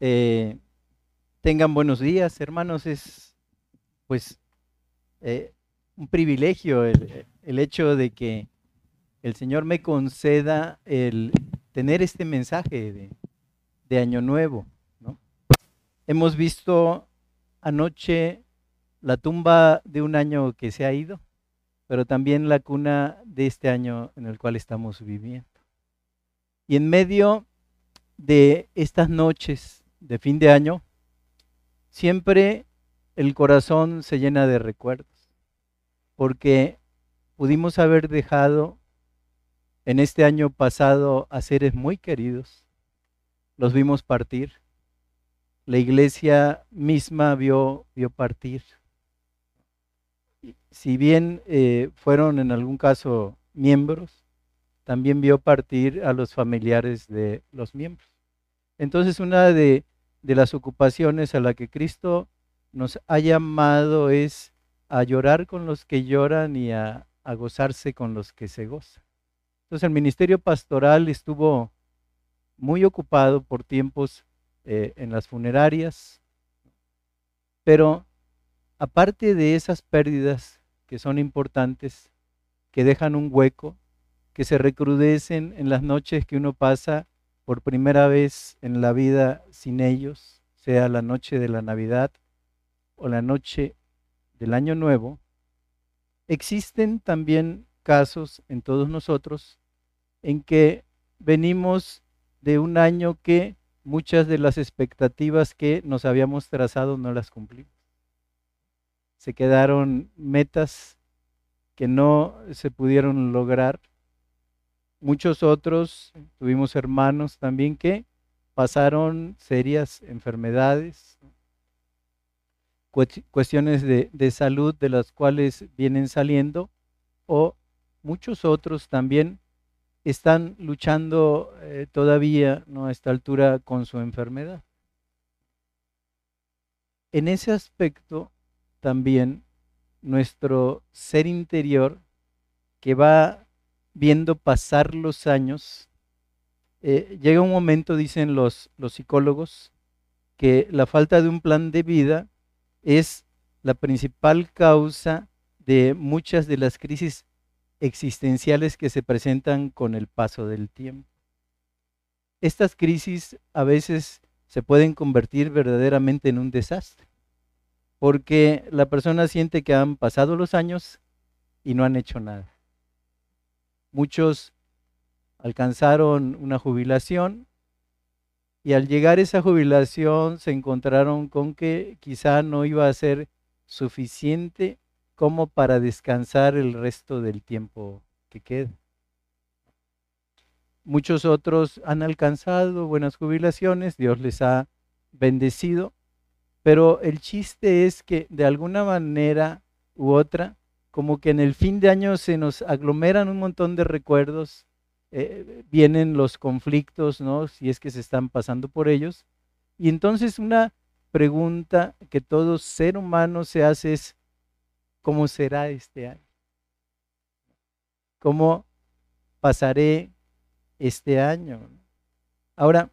Eh, tengan buenos días, hermanos. Es pues eh, un privilegio el, hecho de que el Señor me conceda el tener este mensaje de, de Año Nuevo. Hemos visto anoche la tumba de un año que se ha ido, pero también la cuna de este año en el cual estamos viviendo. Y en medio de estas noches de fin de año, siempre el corazón se llena de recuerdos, porque pudimos haber dejado en este año pasado a seres muy queridos, los vimos partir, la iglesia misma vio, vio partir. Si bien eh, fueron en algún caso miembros, también vio partir a los familiares de los miembros. Entonces una de, las ocupaciones a la que Cristo nos ha llamado es a llorar con los que lloran y a, gozarse con los que se gozan. Entonces el ministerio pastoral estuvo muy ocupado por tiempos eh, en las funerarias, pero aparte de esas pérdidas que son importantes, que dejan un hueco, que se recrudecen en las noches que uno pasa por primera vez en la vida sin ellos, sea la noche de la Navidad o la noche del Año Nuevo, existen también casos en todos nosotros en que venimos de un año que muchas de las expectativas que nos habíamos trazado no las cumplimos. Se quedaron metas que no se pudieron lograr Muchos otros, tuvimos hermanos también que pasaron serias enfermedades, cuestiones de, salud de las cuales vienen saliendo, o muchos otros también están luchando eh, todavía ¿no? a esta altura con su enfermedad. En ese aspecto también nuestro ser interior que va viendo pasar los años, eh, llega un momento, dicen los, los psicólogos, que la falta de un plan de vida es la principal causa de muchas de las crisis existenciales que se presentan con el paso del tiempo. Estas crisis a veces se pueden convertir verdaderamente en un desastre, porque la persona siente que han pasado los años y no han hecho nada. Muchos alcanzaron una jubilación y al llegar a esa jubilación se encontraron con que quizá no iba a ser suficiente como para descansar el resto del tiempo que queda. Muchos otros han alcanzado buenas jubilaciones, Dios les ha bendecido, pero el chiste es que de alguna manera u otra como que en el fin de año se nos aglomeran un montón de recuerdos, eh, vienen los conflictos, ¿no? Si es que se están pasando por ellos. Y entonces una pregunta que todo ser humano se hace es, ¿cómo será este año? ¿Cómo pasaré este año? Ahora,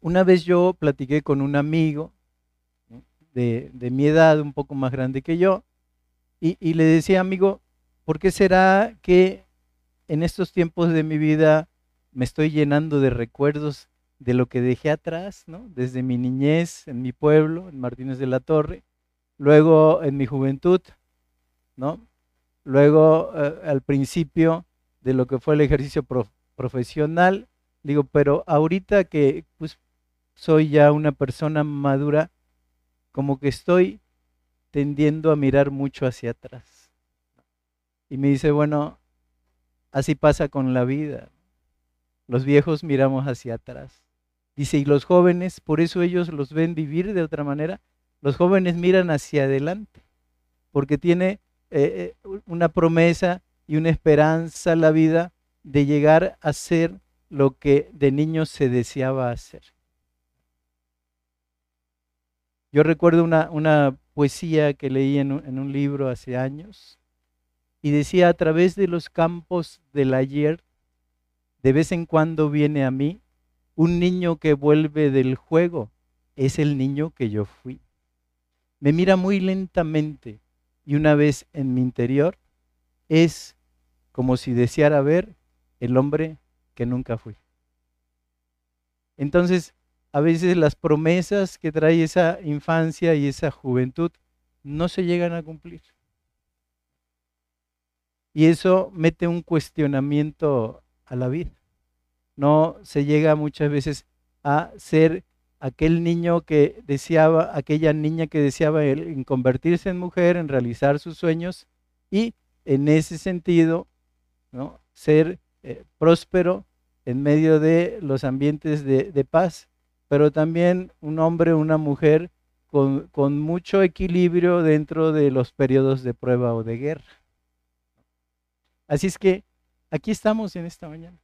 una vez yo platiqué con un amigo de, de mi edad, un poco más grande que yo, y, le decía, amigo, ¿por qué será que en estos tiempos de mi vida me estoy llenando de recuerdos de lo que dejé atrás, ¿no? Desde mi niñez, en mi pueblo, en Martínez de la Torre, luego en mi juventud, ¿no? Luego eh, al principio de lo que fue el ejercicio profesional, digo, pero ahorita que pues soy ya una persona madura, como que estoy tendiendo a mirar mucho hacia atrás. Y me dice, bueno, así pasa con la vida. Los viejos miramos hacia atrás. Dice, y los jóvenes, por eso ellos los ven vivir de otra manera, los jóvenes miran hacia adelante, porque tiene eh, eh, una promesa y una esperanza la vida de llegar a ser lo que de niños se deseaba hacer. Yo recuerdo una, una poesía que leí en un, libro hace años y decía, a través de los campos del ayer, de vez en cuando viene a mí un niño que vuelve del juego, es el niño que yo fui. Me mira muy lentamente y una vez en mi interior es como si deseara ver el hombre que nunca fui. Entonces, a veces las promesas que trae esa infancia y esa juventud no se llegan a cumplir. Y eso mete un cuestionamiento a la vida. No se llega muchas veces a ser aquel niño que deseaba, aquella niña que deseaba en convertirse en mujer, en realizar sus sueños y en ese sentido, ¿no? ser eh, próspero en medio de los ambientes de, paz, pero también un hombre, una mujer con, con mucho equilibrio dentro de los periodos de prueba o de guerra. Así es que aquí estamos en esta mañana.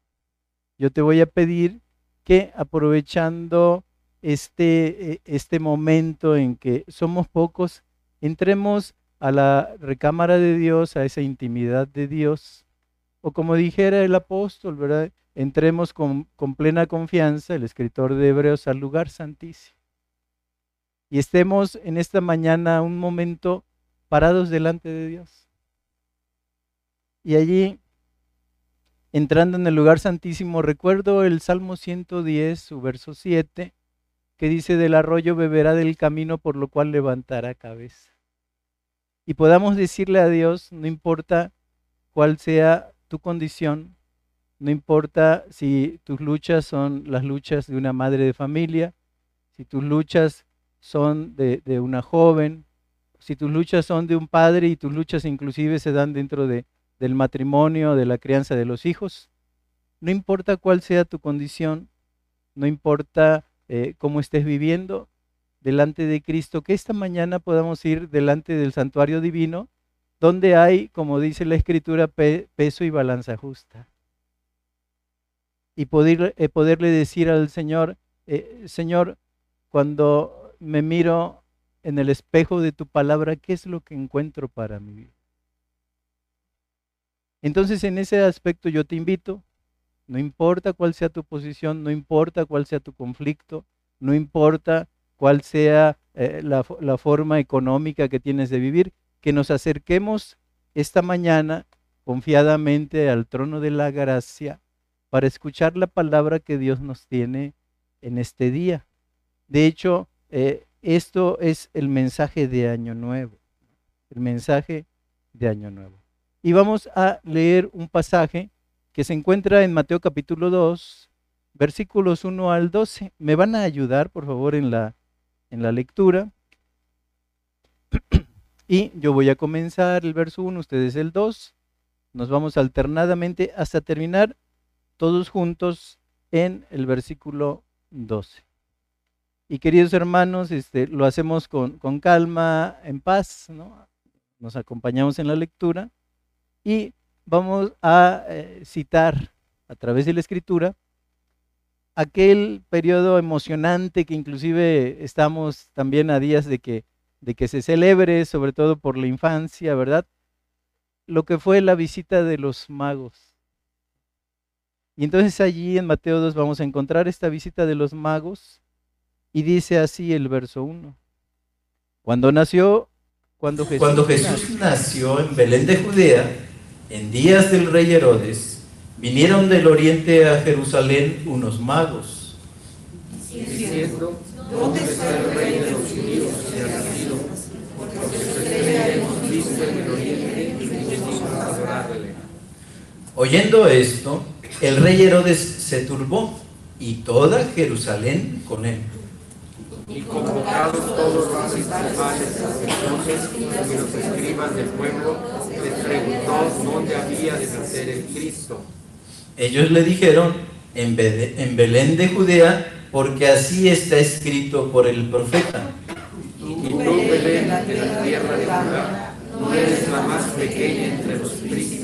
Yo te voy a pedir que aprovechando este, eh, este momento en que somos pocos, entremos a la recámara de Dios, a esa intimidad de Dios, o como dijera el apóstol, ¿verdad? Entremos con, plena confianza, el escritor de Hebreos, al lugar santísimo. Y estemos en esta mañana un momento parados delante de Dios. Y allí, entrando en el lugar santísimo, recuerdo el Salmo 110, su verso 7, que dice, del arroyo beberá del camino por lo cual levantará cabeza. Y podamos decirle a Dios, no importa cuál sea tu condición, no importa si tus luchas son las luchas de una madre de familia, si tus luchas son de, una joven, si tus luchas son de un padre y tus luchas inclusive se dan dentro de, del matrimonio, de la crianza de los hijos, no importa cuál sea tu condición, no importa eh, cómo estés viviendo delante de Cristo, que esta mañana podamos ir delante del santuario divino, donde hay, como dice la Escritura, peso y balanza justa. Y eh, poderle decir al Señor, eh, Señor, cuando me miro en el espejo de tu palabra, ¿qué es lo que encuentro para mi vida? Entonces, en ese aspecto yo te invito no importa cuál sea tu posición, no importa cuál sea tu conflicto, no importa cuál sea eh, la forma económica que tienes de vivir, que nos acerquemos esta mañana confiadamente al trono de la gracia para escuchar la palabra que Dios nos tiene en este día. De hecho, eh, esto es el mensaje de Año Nuevo, el mensaje de Año Nuevo. Y vamos a leer un pasaje que se encuentra en Mateo capítulo 2, versículos 1 al 12. ¿Me van a ayudar, por favor, en la, en la lectura? Y yo voy a comenzar el verso 1, ustedes el 2. Nos vamos alternadamente hasta terminar todos juntos en el versículo 12. Y queridos hermanos, este, lo hacemos con, con calma, en paz, ¿no? Nos acompañamos en la lectura y vamos a eh, citar a través de la escritura aquel periodo emocionante que inclusive estamos también a días de que, de que se celebre, sobre todo por la infancia, ¿verdad? Lo que fue la visita de los magos. Y entonces allí en Mateo 2 vamos a encontrar esta visita de los magos y dice así el verso 1. Cuando nació, cuando Jesús, cuando Jesús nació en Belén de Judea, en días del rey Herodes, vinieron del oriente a Jerusalén unos magos, diciendo, ¿dónde está el rey de los judíos que ha nacido? Porque su estrella hemos visto en el oriente y venimos a adorarle. Oyendo esto, el rey Herodes se turbó y toda Jerusalén con él. Y convocados todos los principales sacerdotes y los escribas del pueblo, les preguntó dónde había de nacer el Cristo. Ellos le dijeron, en Belén de Judea, porque así está escrito por el profeta. Y tú, Belén, de la tierra de Judá, no eres la más pequeña entre los príncipes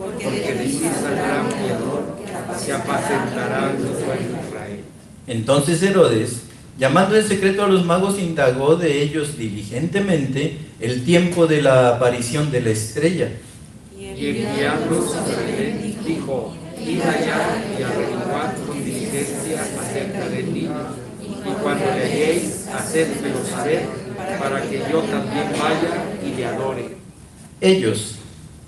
porque de ti saldrá un que apacentará los de Israel. Entonces Herodes, Llamando en secreto a los magos, indagó de ellos diligentemente el tiempo de la aparición de la estrella. Y enviándolos a Belén, dijo, id allá y averiguad con diligencia acerca del niño, y cuando le halléis, hacedmelo saber, para que yo también vaya y le adore. Ellos,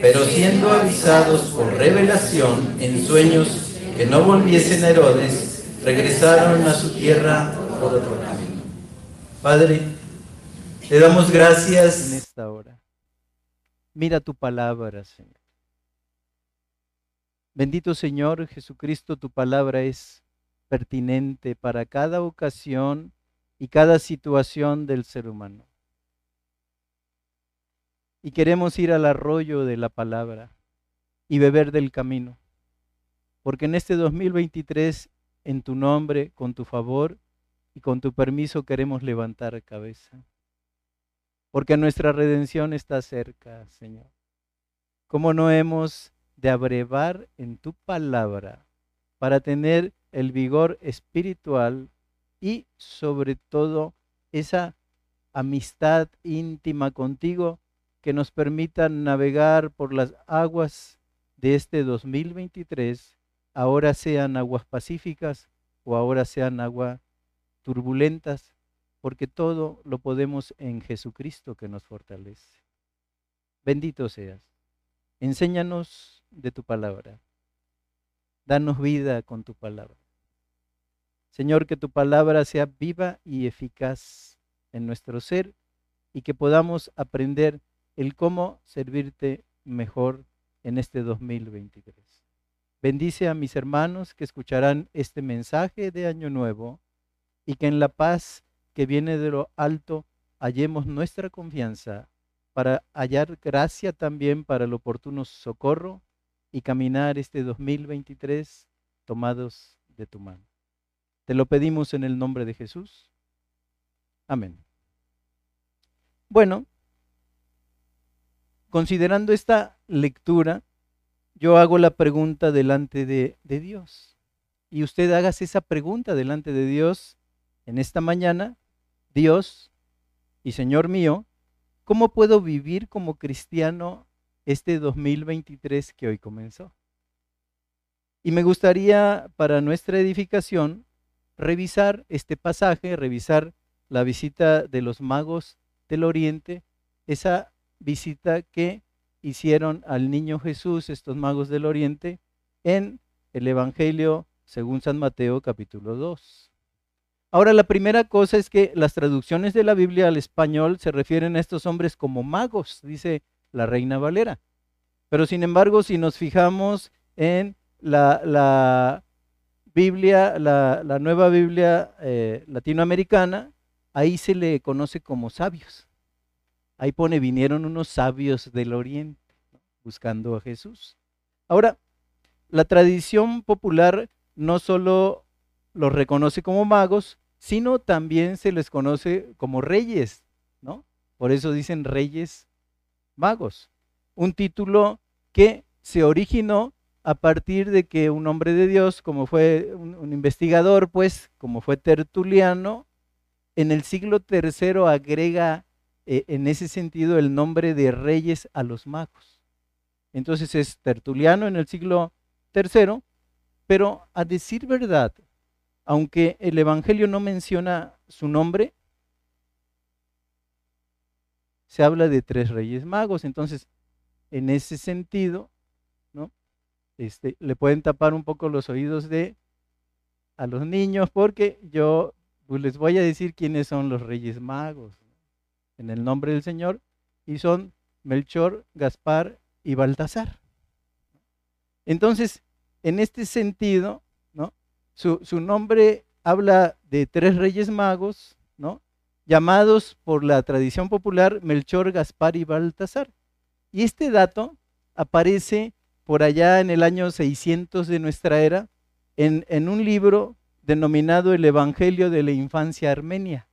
Pero siendo avisados por revelación en sueños que no volviesen a Herodes, regresaron a su tierra por otro camino. Padre, te damos gracias en esta hora. Mira tu palabra, Señor. Bendito Señor Jesucristo, tu palabra es pertinente para cada ocasión y cada situación del ser humano. Y queremos ir al arroyo de la palabra y beber del camino. Porque en este 2023, en tu nombre, con tu favor y con tu permiso, queremos levantar cabeza. Porque nuestra redención está cerca, Señor. ¿Cómo no hemos de abrevar en tu palabra para tener el vigor espiritual y sobre todo esa amistad íntima contigo que nos permita navegar por las aguas de este 2023, ahora sean aguas pacíficas o ahora sean aguas turbulentas, porque todo lo podemos en Jesucristo que nos fortalece. Bendito seas. Enséñanos de tu palabra. Danos vida con tu palabra. Señor, que tu palabra sea viva y eficaz en nuestro ser y que podamos aprender el cómo servirte mejor en este 2023. Bendice a mis hermanos que escucharán este mensaje de Año Nuevo y que en la paz que viene de lo alto hallemos nuestra confianza para hallar gracia también para el oportuno socorro y caminar este 2023 tomados de tu mano. Te lo pedimos en el nombre de Jesús. Amén. Bueno, considerando esta lectura, yo hago la pregunta delante de, Dios. Y usted hágase esa pregunta delante de Dios en esta mañana. Dios y Señor mío, ¿cómo puedo vivir como cristiano este 2023 que hoy comenzó? Y me gustaría para nuestra edificación revisar este pasaje, revisar la visita de los magos del Oriente, esa visita que hicieron al niño Jesús, estos magos del Oriente, en el Evangelio según San Mateo capítulo 2. Ahora, la primera cosa es que las traducciones de la Biblia al español se refieren a estos hombres como magos, dice la Reina Valera. Pero sin embargo, si nos fijamos en la, Biblia, la, nueva Biblia eh, latinoamericana, ahí se le conoce como sabios. Ahí pone, vinieron unos sabios del oriente buscando a Jesús. Ahora, la tradición popular no solo los reconoce como magos, sino también se les conoce como reyes, ¿no? Por eso dicen reyes magos. Un título que se originó a partir de que un hombre de Dios, como fue un, investigador, pues, como fue Tertuliano, en el siglo III agrega eh, en ese sentido el nombre de reyes a los magos. Entonces es Tertuliano en el siglo III, pero a decir verdad, aunque el Evangelio no menciona su nombre, se habla de tres reyes magos. Entonces, en ese sentido, este, le pueden tapar un poco los oídos de a los niños porque yo pues, les voy a decir quiénes son los reyes magos en el nombre del Señor y son Melchor, Gaspar y Baltasar. Entonces, en este sentido. Su, nombre habla de tres reyes magos, llamados por la tradición popular Melchor, Gaspar y Baltasar. Y este dato aparece por allá en el año 600 de nuestra era, en, un libro denominado el Evangelio de la Infancia Armenia.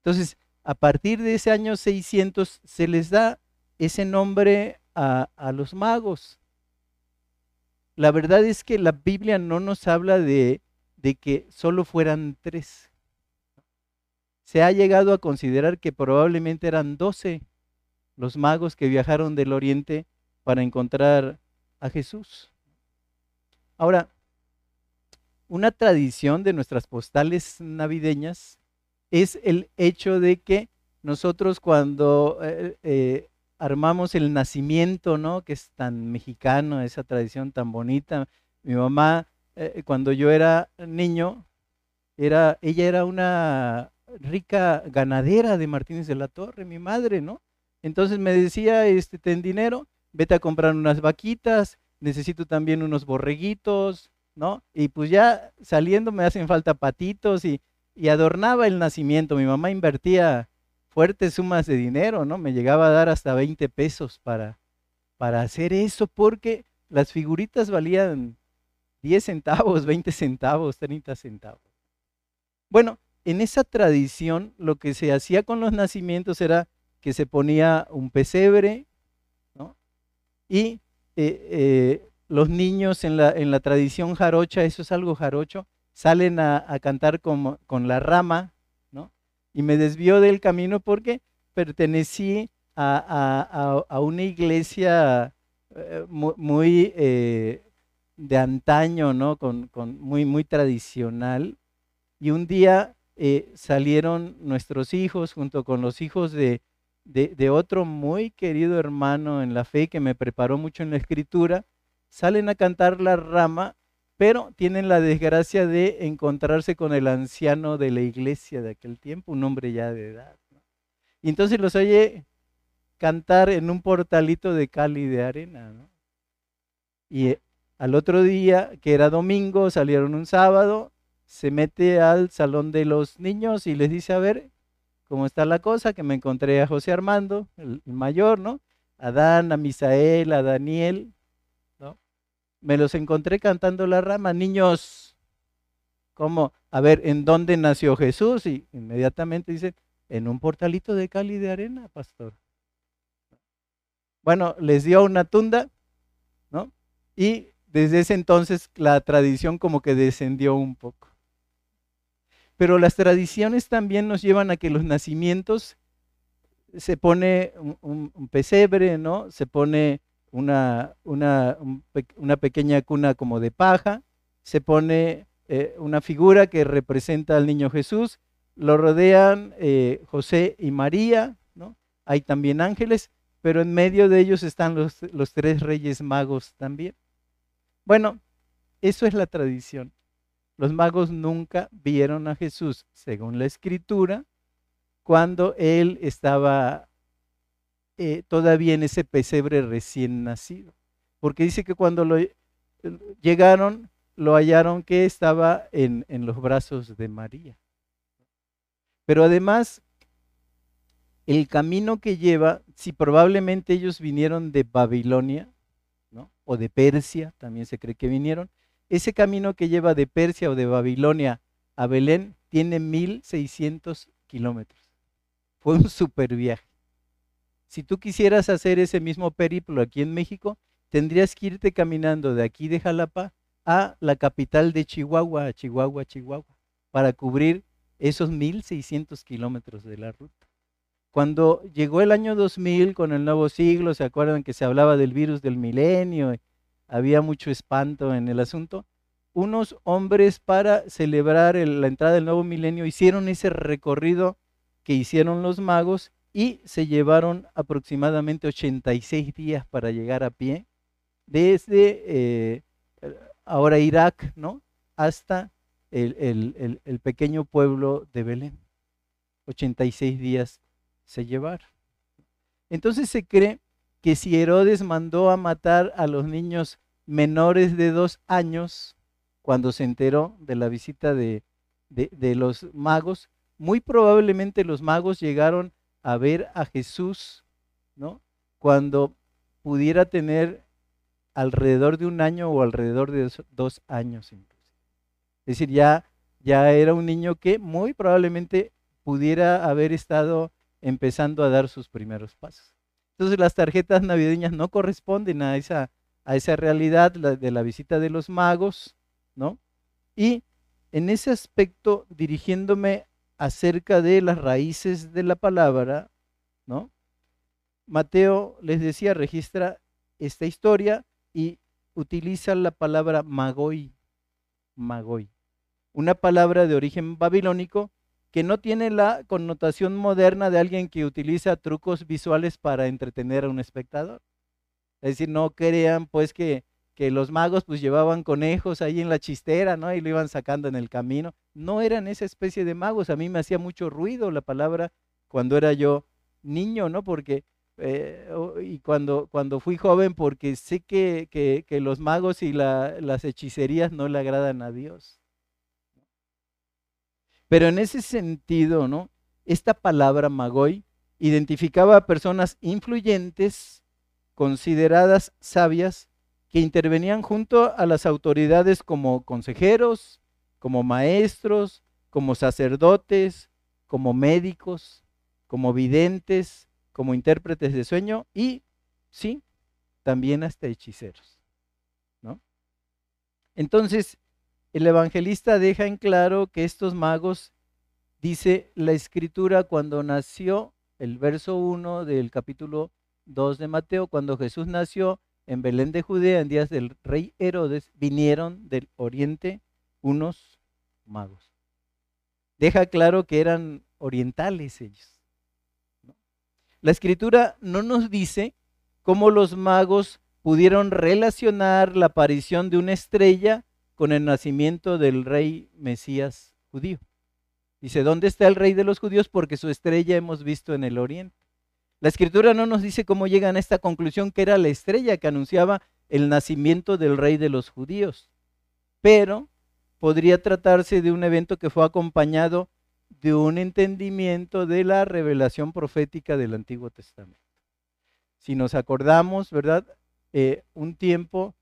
Entonces, a partir de ese año 600 se les da ese nombre a, a los magos. La verdad es que la Biblia no nos habla de, de que solo fueran tres. Se ha llegado a considerar que probablemente eran doce los magos que viajaron del oriente para encontrar a Jesús. Ahora, una tradición de nuestras postales navideñas es el hecho de que nosotros cuando eh, eh, armamos el nacimiento, ¿no? Que es tan mexicano, esa tradición tan bonita. Mi mamá, eh, cuando yo era niño, era, ella era una rica ganadera de Martínez de la Torre, mi madre, ¿no? Entonces me decía, este, ten dinero, vete a comprar unas vaquitas, necesito también unos borreguitos, ¿no? Y pues ya saliendo me hacen falta patitos y, y adornaba el nacimiento. Mi mamá invertía fuertes sumas de dinero, ¿no? Me llegaba a dar hasta 20 pesos para, para hacer eso, porque las figuritas valían 10 centavos, 20 centavos, 30 centavos. Bueno, en esa tradición lo que se hacía con los nacimientos era que se ponía un pesebre, ¿no? Y eh, eh, los niños en la, en la, tradición jarocha, eso es algo jarocho, salen a, a cantar con, con la rama, y me desvió del camino porque pertenecí a, una iglesia eh, muy, eh, de antaño, ¿no? Con, muy, muy tradicional. Y un día eh, salieron nuestros hijos junto con los hijos de, de, otro muy querido hermano en la fe que me preparó mucho en la escritura, salen a cantar la rama pero tienen la desgracia de encontrarse con el anciano de la iglesia de aquel tiempo, un hombre ya de edad. Y entonces los oye cantar en un portalito de cal y de arena. Y eh, al otro día, que era domingo, salieron un sábado, se mete al salón de los niños y les dice, a ver, ¿cómo está la cosa? Que me encontré a José Armando, el, mayor, ¿no? A Dan, a Misael, a Daniel, me los encontré cantando la rama, niños, ¿cómo? A ver, ¿en dónde nació Jesús? Y inmediatamente dice, en un portalito de cal y de arena, pastor. Bueno, les dio una tunda, ¿no? Y desde ese entonces la tradición como que descendió un poco. Pero las tradiciones también nos llevan a que los nacimientos se pone un, un pesebre, ¿no? Se pone una, una, una pequeña cuna como de paja, se pone eh, una figura que representa al niño Jesús, lo rodean eh, José y María, ¿no? hay también ángeles, pero en medio de ellos están los, los tres reyes magos también. Bueno, eso es la tradición. Los magos nunca vieron a Jesús, según la escritura, cuando él estaba eh, todavía en ese pesebre recién nacido. Porque dice que cuando lo, eh, llegaron, lo hallaron que estaba en, en los brazos de María. Pero además, el camino que lleva, si probablemente ellos vinieron de Babilonia, ¿no? o de Persia, también se cree que vinieron, ese camino que lleva de Persia o de Babilonia a Belén tiene 1600 kilómetros. Fue un super viaje. Si tú quisieras hacer ese mismo periplo aquí en México, tendrías que irte caminando de aquí de Jalapa a la capital de Chihuahua, Chihuahua, Chihuahua, para cubrir esos 1.600 kilómetros de la ruta. Cuando llegó el año 2000 con el nuevo siglo, ¿se acuerdan que se hablaba del virus del milenio? Había mucho espanto en el asunto. Unos hombres para celebrar la entrada del nuevo milenio hicieron ese recorrido que hicieron los magos y se llevaron aproximadamente 86 días para llegar a pie desde eh, ahora Irak, ¿no? Hasta el, el, pequeño pueblo de Belén. 86 días se llevaron. Entonces se cree que si Herodes mandó a matar a los niños menores de dos años, cuando se enteró de la visita de, de, de los magos, muy probablemente los magos llegaron a ver a Jesús, ¿no? Cuando pudiera tener alrededor de un año o alrededor de dos años. Es decir, ya, ya era un niño que muy probablemente pudiera haber estado empezando a dar sus primeros pasos. Entonces las tarjetas navideñas no corresponden a esa, a esa realidad de la visita de los magos, ¿no? Y en ese aspecto, dirigiéndome acerca de las raíces de la palabra, ¿no? Mateo, les decía, registra esta historia y utiliza la palabra magoi, magoi, una palabra de origen babilónico que no tiene la connotación moderna de alguien que utiliza trucos visuales para entretener a un espectador. Es decir, no crean pues que, que los magos pues llevaban conejos ahí en la chistera, ¿no? Y lo iban sacando en el camino. No eran esa especie de magos. A mí me hacía mucho ruido la palabra cuando era yo niño, ¿no? Porque, eh, y cuando, cuando fui joven, porque sé que, que, los magos y la, las hechicerías no le agradan a Dios. Pero en ese sentido, ¿no? Esta palabra magoy identificaba a personas influyentes, consideradas sabias, que intervenían junto a las autoridades como consejeros, como maestros, como sacerdotes, como médicos, como videntes, como intérpretes de sueño y, sí, también hasta hechiceros. ¿no? Entonces, el evangelista deja en claro que estos magos, dice la escritura, cuando nació, el verso 1 del capítulo 2 de Mateo, cuando Jesús nació en Belén de Judea en días del rey Herodes, vinieron del oriente unos magos. Deja claro que eran orientales ellos. La escritura no nos dice cómo los magos pudieron relacionar la aparición de una estrella con el nacimiento del rey Mesías judío. Dice, ¿dónde está el rey de los judíos? Porque su estrella hemos visto en el oriente. La escritura no nos dice cómo llegan a esta conclusión que era la estrella que anunciaba el nacimiento del rey de los judíos. Pero podría tratarse de un evento que fue acompañado de un entendimiento de la revelación profética del Antiguo Testamento. Si nos acordamos, ¿verdad? Eh, un tiempo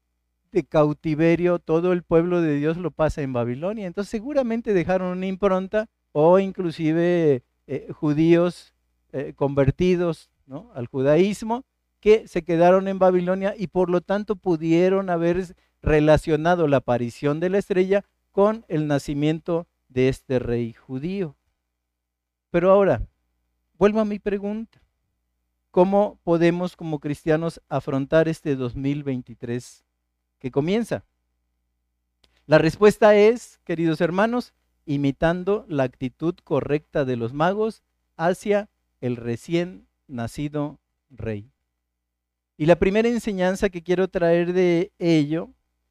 de cautiverio, todo el pueblo de Dios lo pasa en Babilonia. Entonces seguramente dejaron una impronta o inclusive eh, judíos eh, convertidos al judaísmo que se quedaron en Babilonia y por lo tanto pudieron haber relacionado la aparición de la estrella con el nacimiento de este rey judío. Pero ahora, vuelvo a mi pregunta. ¿Cómo podemos como cristianos afrontar este 2023 que comienza? La respuesta es, queridos hermanos, imitando la actitud correcta de los magos hacia el recién nacido rey. Y la primera enseñanza que quiero traer de ello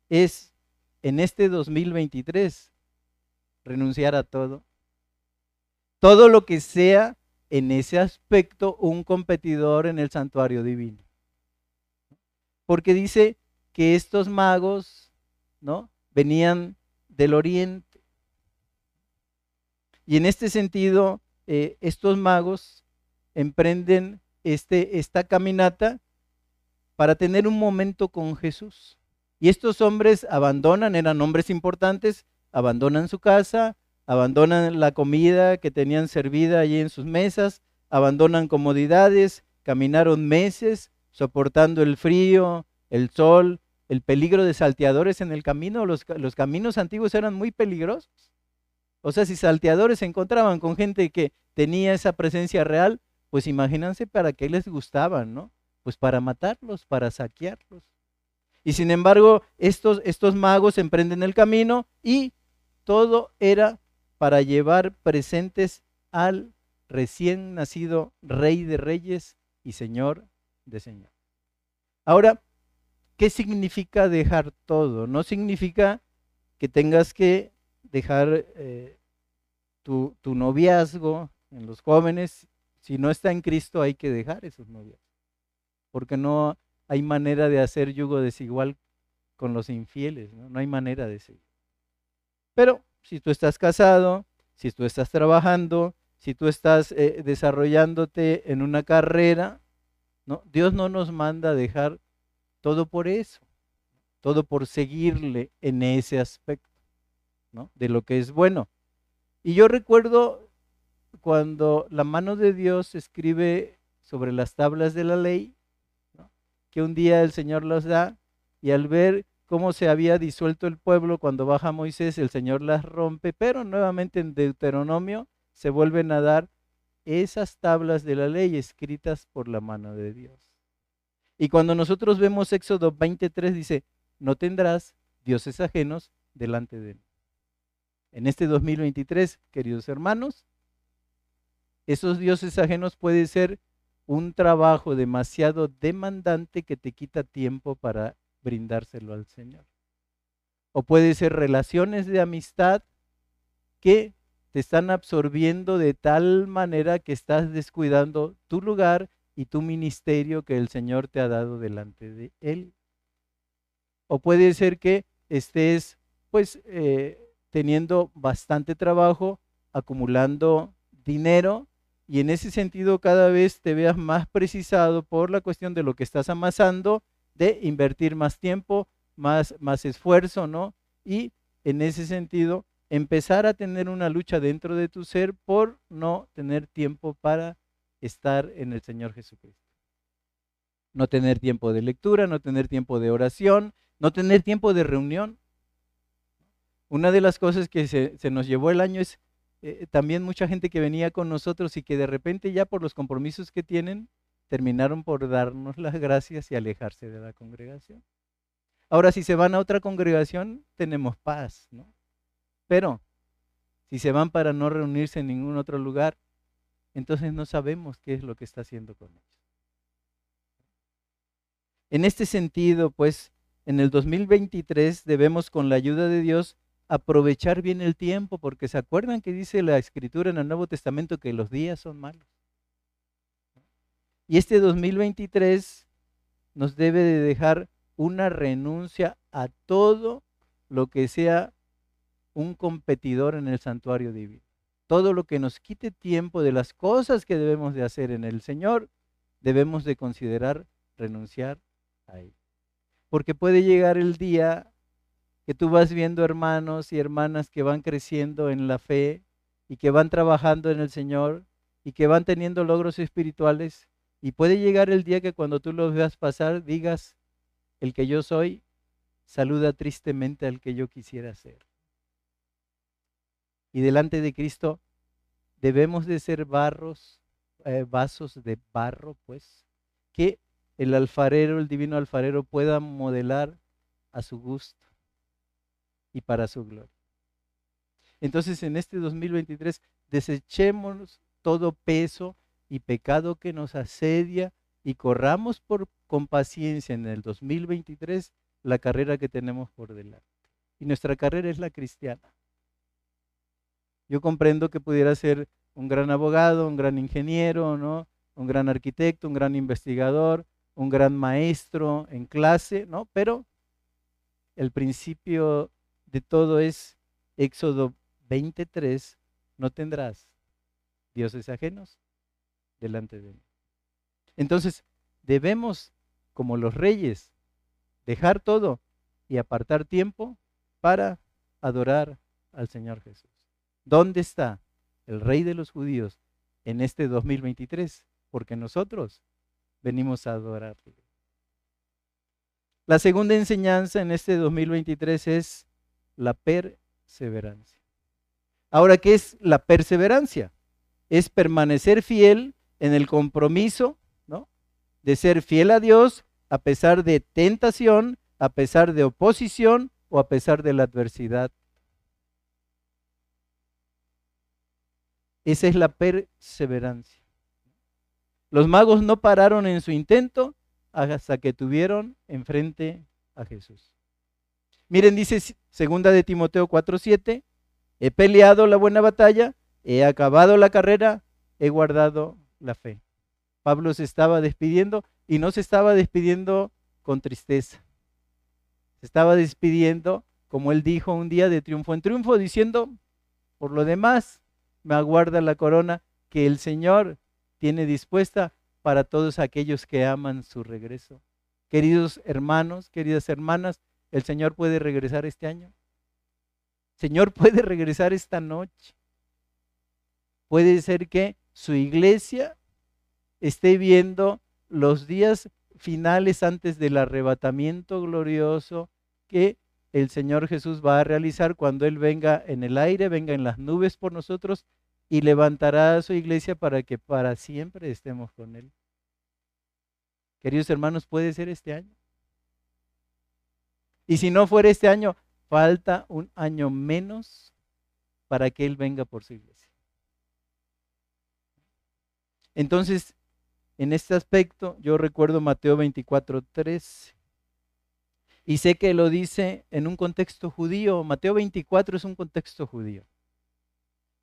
es en este 2023 renunciar a todo. Todo lo que sea en ese aspecto un competidor en el santuario divino. Porque dice que estos magos, ¿no? Venían del oriente. Y en este sentido, eh, estos magos emprenden este, esta caminata para tener un momento con Jesús. Y estos hombres abandonan, eran hombres importantes, abandonan su casa, abandonan la comida que tenían servida allí en sus mesas, abandonan comodidades, caminaron meses soportando el frío, el sol, el peligro de salteadores en el camino. Los, los caminos antiguos eran muy peligrosos. O sea, si salteadores se encontraban con gente que tenía esa presencia real, pues imagínense para qué les gustaban, ¿no? Pues para matarlos, para saquearlos. Y sin embargo, estos, estos magos emprenden el camino y todo era para llevar presentes al recién nacido Rey de Reyes y Señor de Señor. Ahora, ¿qué significa dejar todo? No significa que tengas que dejar eh, tu, tu, noviazgo en los jóvenes. Si no está en Cristo hay que dejar esos noviazgos. Porque no hay manera de hacer yugo desigual con los infieles. No, no hay manera de seguir. Pero si tú estás casado, si tú estás trabajando, si tú estás eh, desarrollándote en una carrera, ¿no? Dios no nos manda a dejar todo por eso, todo por seguirle en ese aspecto. ¿no? de lo que es bueno. Y yo recuerdo cuando la mano de Dios escribe sobre las tablas de la ley, que un día el Señor los da, y al ver cómo se había disuelto el pueblo cuando baja Moisés, el Señor las rompe, pero nuevamente en Deuteronomio se vuelven a dar esas tablas de la ley escritas por la mano de Dios. Y cuando nosotros vemos Éxodo 23, dice, no tendrás dioses ajenos delante de mí. En este 2023, queridos hermanos, esos dioses ajenos puede ser un trabajo demasiado demandante que te quita tiempo para brindárselo al Señor. O puede ser relaciones de amistad que te están absorbiendo de tal manera que estás descuidando tu lugar y tu ministerio que el Señor te ha dado delante de Él. O puede ser que estés pues eh, teniendo bastante trabajo, acumulando dinero y en ese sentido cada vez te veas más precisado por la cuestión de lo que estás amasando, de invertir más tiempo, más, más esfuerzo, ¿no? Y en ese sentido empezar a tener una lucha dentro de tu ser por no tener tiempo para estar en el Señor Jesucristo. No tener tiempo de lectura, no tener tiempo de oración, no tener tiempo de reunión. Una de las cosas que se, se nos llevó el año es eh, también mucha gente que venía con nosotros y que de repente ya por los compromisos que tienen, terminaron por darnos las gracias y alejarse de la congregación. Ahora, si se van a otra congregación, tenemos paz, ¿no? Pero si se van para no reunirse en ningún otro lugar, entonces no sabemos qué es lo que está haciendo con ellos. En este sentido, pues, en el 2023 debemos, con la ayuda de Dios, aprovechar bien el tiempo, porque se acuerdan que dice la escritura en el Nuevo Testamento que los días son malos. Y este 2023 nos debe de dejar una renuncia a todo lo que sea un competidor en el santuario divino. Todo lo que nos quite tiempo de las cosas que debemos de hacer en el Señor, debemos de considerar renunciar a él. Porque puede llegar el día que tú vas viendo hermanos y hermanas que van creciendo en la fe y que van trabajando en el Señor y que van teniendo logros espirituales. Y puede llegar el día que cuando tú los veas pasar digas, el que yo soy saluda tristemente al que yo quisiera ser. Y delante de Cristo debemos de ser barros, eh, vasos de barro, pues, que el alfarero, el divino alfarero pueda modelar a su gusto y para su gloria. Entonces en este 2023 desechemos todo peso y pecado que nos asedia y corramos por, con paciencia en el 2023 la carrera que tenemos por delante. Y nuestra carrera es la cristiana. Yo comprendo que pudiera ser un gran abogado, un gran ingeniero, ¿no? un gran arquitecto, un gran investigador, un gran maestro en clase, ¿no? Pero el principio de todo es Éxodo 23, no tendrás dioses ajenos delante de mí. Entonces, debemos, como los reyes, dejar todo y apartar tiempo para adorar al Señor Jesús. ¿Dónde está el rey de los judíos en este 2023? Porque nosotros venimos a adorarle. La segunda enseñanza en este 2023 es la perseverancia. Ahora, ¿qué es la perseverancia? Es permanecer fiel en el compromiso, ¿no? De ser fiel a Dios a pesar de tentación, a pesar de oposición o a pesar de la adversidad. Esa es la perseverancia. Los magos no pararon en su intento hasta que tuvieron enfrente a Jesús. Miren, dice segunda de Timoteo 4:7, he peleado la buena batalla, he acabado la carrera, he guardado la fe. Pablo se estaba despidiendo y no se estaba despidiendo con tristeza. Se estaba despidiendo, como él dijo un día, de triunfo en triunfo, diciendo, por lo demás, me aguarda la corona que el Señor tiene dispuesta para todos aquellos que aman su regreso. Queridos hermanos, queridas hermanas, ¿El Señor puede regresar este año? Señor puede regresar esta noche. Puede ser que su iglesia esté viendo los días finales antes del arrebatamiento glorioso que el Señor Jesús va a realizar cuando Él venga en el aire, venga en las nubes por nosotros y levantará a su iglesia para que para siempre estemos con Él. Queridos hermanos, puede ser este año. Y si no fuera este año, falta un año menos para que Él venga por su iglesia. Entonces, en este aspecto, yo recuerdo Mateo 24, 3. Y sé que lo dice en un contexto judío. Mateo 24 es un contexto judío.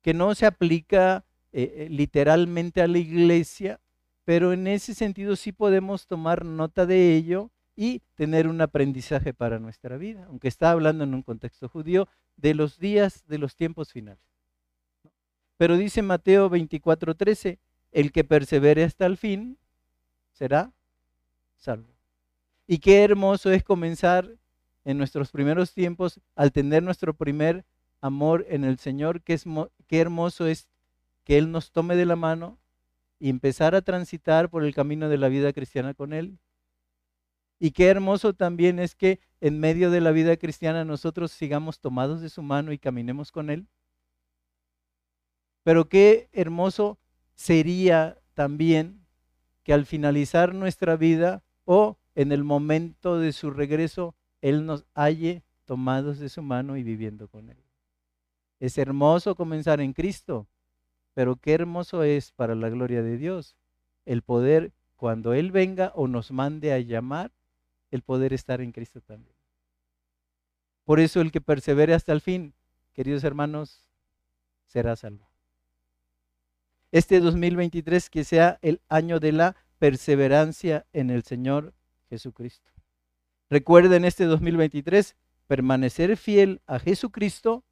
Que no se aplica eh, eh, literalmente a la iglesia, pero en ese sentido sí podemos tomar nota de ello y tener un aprendizaje para nuestra vida, aunque está hablando en un contexto judío de los días de los tiempos finales. Pero dice Mateo 24:13, el que persevere hasta el fin será salvo. Y qué hermoso es comenzar en nuestros primeros tiempos al tener nuestro primer amor en el Señor, qué, es, qué hermoso es que Él nos tome de la mano y empezar a transitar por el camino de la vida cristiana con Él. Y qué hermoso también es que en medio de la vida cristiana nosotros sigamos tomados de su mano y caminemos con Él. Pero qué hermoso sería también que al finalizar nuestra vida o en el momento de su regreso, Él nos halle tomados de su mano y viviendo con Él. Es hermoso comenzar en Cristo, pero qué hermoso es para la gloria de Dios el poder, cuando Él venga o nos mande a llamar, el poder estar en Cristo también. Por eso el que persevere hasta el fin, queridos hermanos, será salvo este 2023 que sea el año de la perseverancia en el Señor Jesucristo. Recuerden este 2023 permanecer fiel a Jesucristo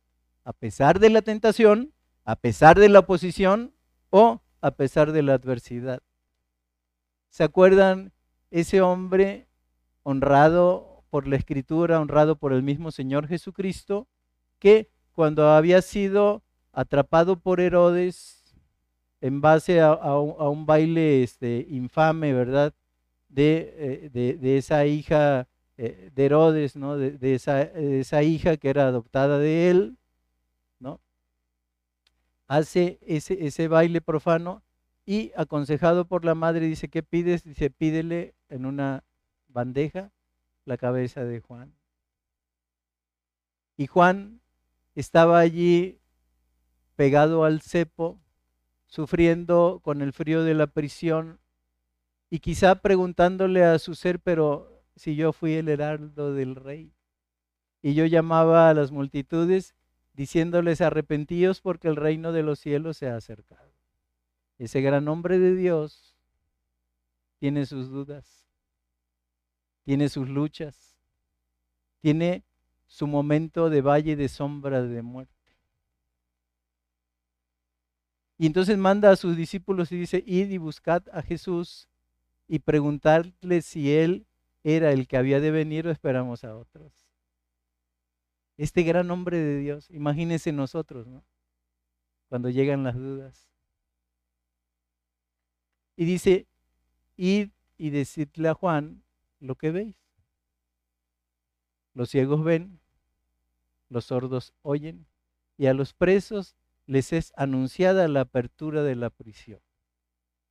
a pesar de la tentación, a pesar de la oposición o a pesar de la adversidad. ¿Se acuerdan ese hombre honrado por la escritura, honrado por el mismo Señor Jesucristo, que cuando había sido atrapado por Herodes, en base a, un, baile este, infame, ¿verdad? De, eh, esa hija eh, de Herodes, ¿no? De, esa, hija que era adoptada de él, ¿no? Hace ese, ese baile profano y aconsejado por la madre dice, ¿qué pides? Dice, pídele en una bandeja la cabeza de Juan. Y Juan estaba allí pegado al cepo sufriendo con el frío de la prisión y quizá preguntándole a su ser, pero si yo fui el heraldo del rey. Y yo llamaba a las multitudes diciéndoles arrepentíos porque el reino de los cielos se ha acercado. Ese gran hombre de Dios tiene sus dudas, tiene sus luchas, tiene su momento de valle de sombra de muerte. Y entonces manda a sus discípulos y dice, id y buscad a Jesús y preguntadle si él era el que había de venir o esperamos a otros. Este gran hombre de Dios, imagínense nosotros, ¿no? Cuando llegan las dudas. Y dice, id y decidle a Juan lo que veis. Los ciegos ven, los sordos oyen, y a los presos les es anunciada la apertura de la prisión,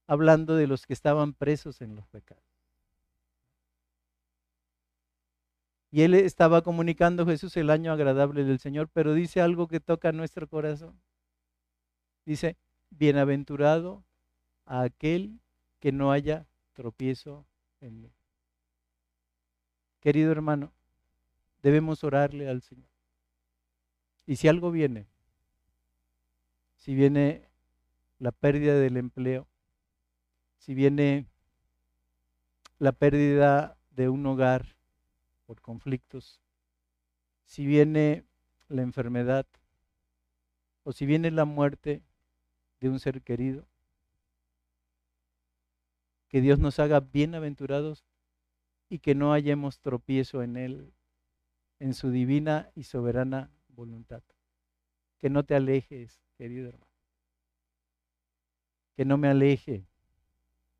hablando de los que estaban presos en los pecados. Y él estaba comunicando a Jesús el año agradable del Señor, pero dice algo que toca nuestro corazón. Dice, bienaventurado a aquel que no haya tropiezo en mí. Querido hermano, debemos orarle al Señor. Y si algo viene, si viene la pérdida del empleo, si viene la pérdida de un hogar por conflictos, si viene la enfermedad o si viene la muerte de un ser querido. Que Dios nos haga bienaventurados y que no hallemos tropiezo en Él, en su divina y soberana voluntad. que no te alejes, querido hermano. Que no me aleje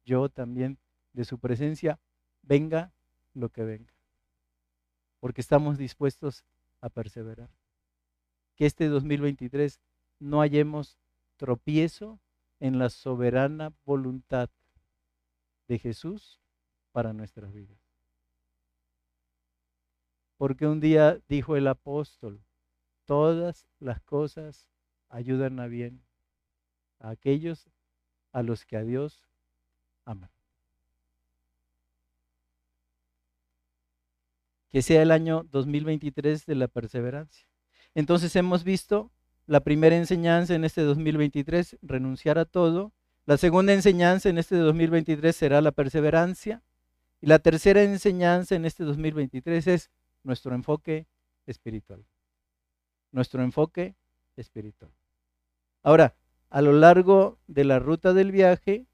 yo también de su presencia, venga lo que venga. Porque estamos dispuestos a perseverar. Que este 2023 no hallemos tropiezo en la soberana voluntad de Jesús para nuestras vidas. Porque un día dijo el apóstol, todas las cosas ayudan a bien a aquellos a los que a Dios aman. Que sea el año 2023 de la perseverancia. Entonces hemos visto la primera enseñanza en este 2023, renunciar a todo. La segunda enseñanza en este 2023 será la perseverancia. Y la tercera enseñanza en este 2023 es nuestro enfoque espiritual. Nuestro enfoque espiritual. Ahora, a lo largo de la ruta del viaje,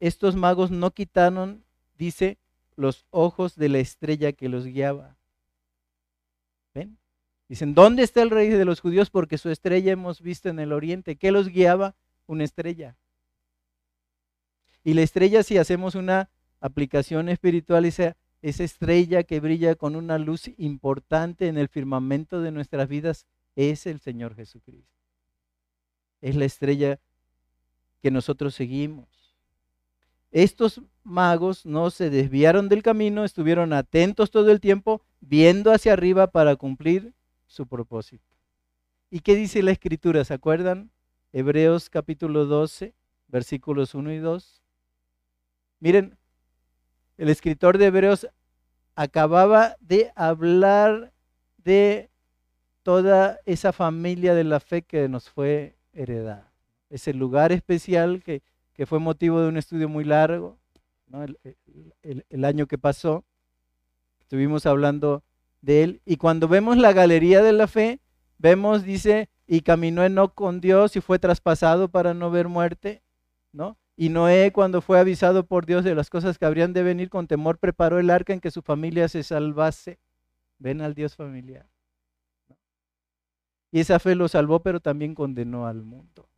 estos magos no quitaron, dice, los ojos de la estrella que los guiaba. ¿Ven? Dicen, ¿dónde está el rey de los judíos? Porque su estrella hemos visto en el oriente. ¿Qué los guiaba? Una estrella. Y la estrella, si hacemos una aplicación espiritual, esa, esa estrella que brilla con una luz importante en el firmamento de nuestras vidas, es el Señor Jesucristo. Es la estrella que nosotros seguimos. Estos magos no se desviaron del camino, estuvieron atentos todo el tiempo, viendo hacia arriba para cumplir su propósito. ¿Y qué dice la escritura? ¿Se acuerdan? Hebreos capítulo 12, versículos 1 y 2. Miren, el escritor de Hebreos acababa de hablar de toda esa familia de la fe que nos fue heredada. Ese lugar especial que, que fue motivo de un estudio muy largo, el, año que pasó. Estuvimos hablando de él. Y cuando vemos la galería de la fe, vemos, dice, y caminó Enoch con Dios y fue traspasado para no ver muerte, ¿no? Y Noé, cuando fue avisado por Dios de las cosas que habrían de venir, con temor preparó el arca en que su familia se salvase. Ven al Dios familiar. Y esa fe lo salvó, pero también condenó al mundo.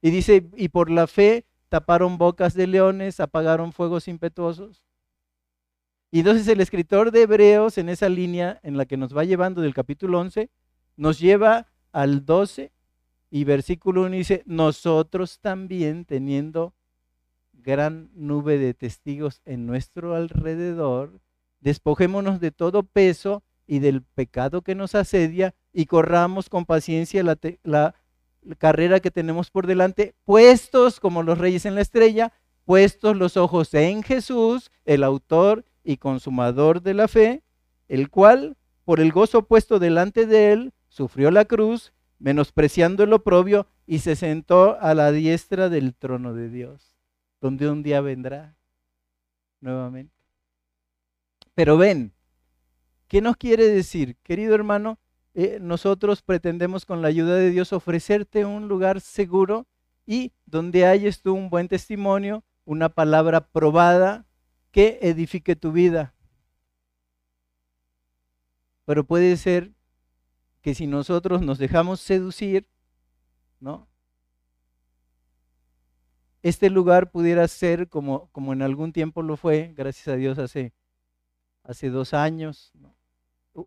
Y dice, y por la fe taparon bocas de leones, apagaron fuegos impetuosos. Y entonces el escritor de Hebreos, en esa línea en la que nos va llevando del capítulo 11, nos lleva al 12 y versículo 1 dice, nosotros también teniendo gran nube de testigos en nuestro alrededor, despojémonos de todo peso y del pecado que nos asedia y corramos con paciencia la, carrera que tenemos por delante, puestos como los reyes en la estrella, puestos los ojos en Jesús, el autor y consumador de la fe, el cual, por el gozo puesto delante de él, sufrió la cruz, menospreciando el oprobio, y se sentó a la diestra del trono de Dios, donde un día vendrá nuevamente. Pero ven, ¿qué nos quiere decir? Querido hermano, eh, nosotros pretendemos con la ayuda de Dios ofrecerte un lugar seguro y donde hayas tú un buen testimonio, una palabra probada, que edifique tu vida. Pero puede ser que si nosotros nos dejamos seducir, ¿no? Este lugar pudiera ser como, como en algún tiempo lo fue, gracias a Dios hace, hace dos años,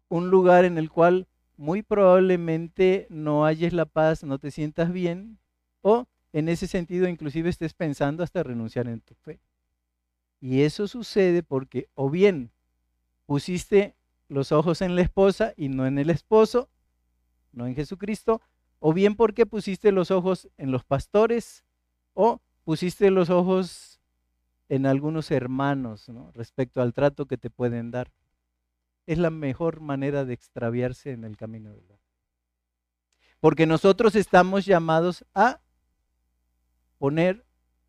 un lugar en el cual muy probablemente no halles la paz, no te sientas bien, o en ese sentido inclusive estés pensando hasta renunciar en tu fe. Y eso sucede porque o bien pusiste los ojos en la esposa y no en el esposo, no en Jesucristo, o bien porque pusiste los ojos en los pastores o pusiste los ojos en algunos hermanos respecto al trato que te pueden dar. Es la mejor manera de extraviarse en el camino de Dios. Porque nosotros estamos llamados a poner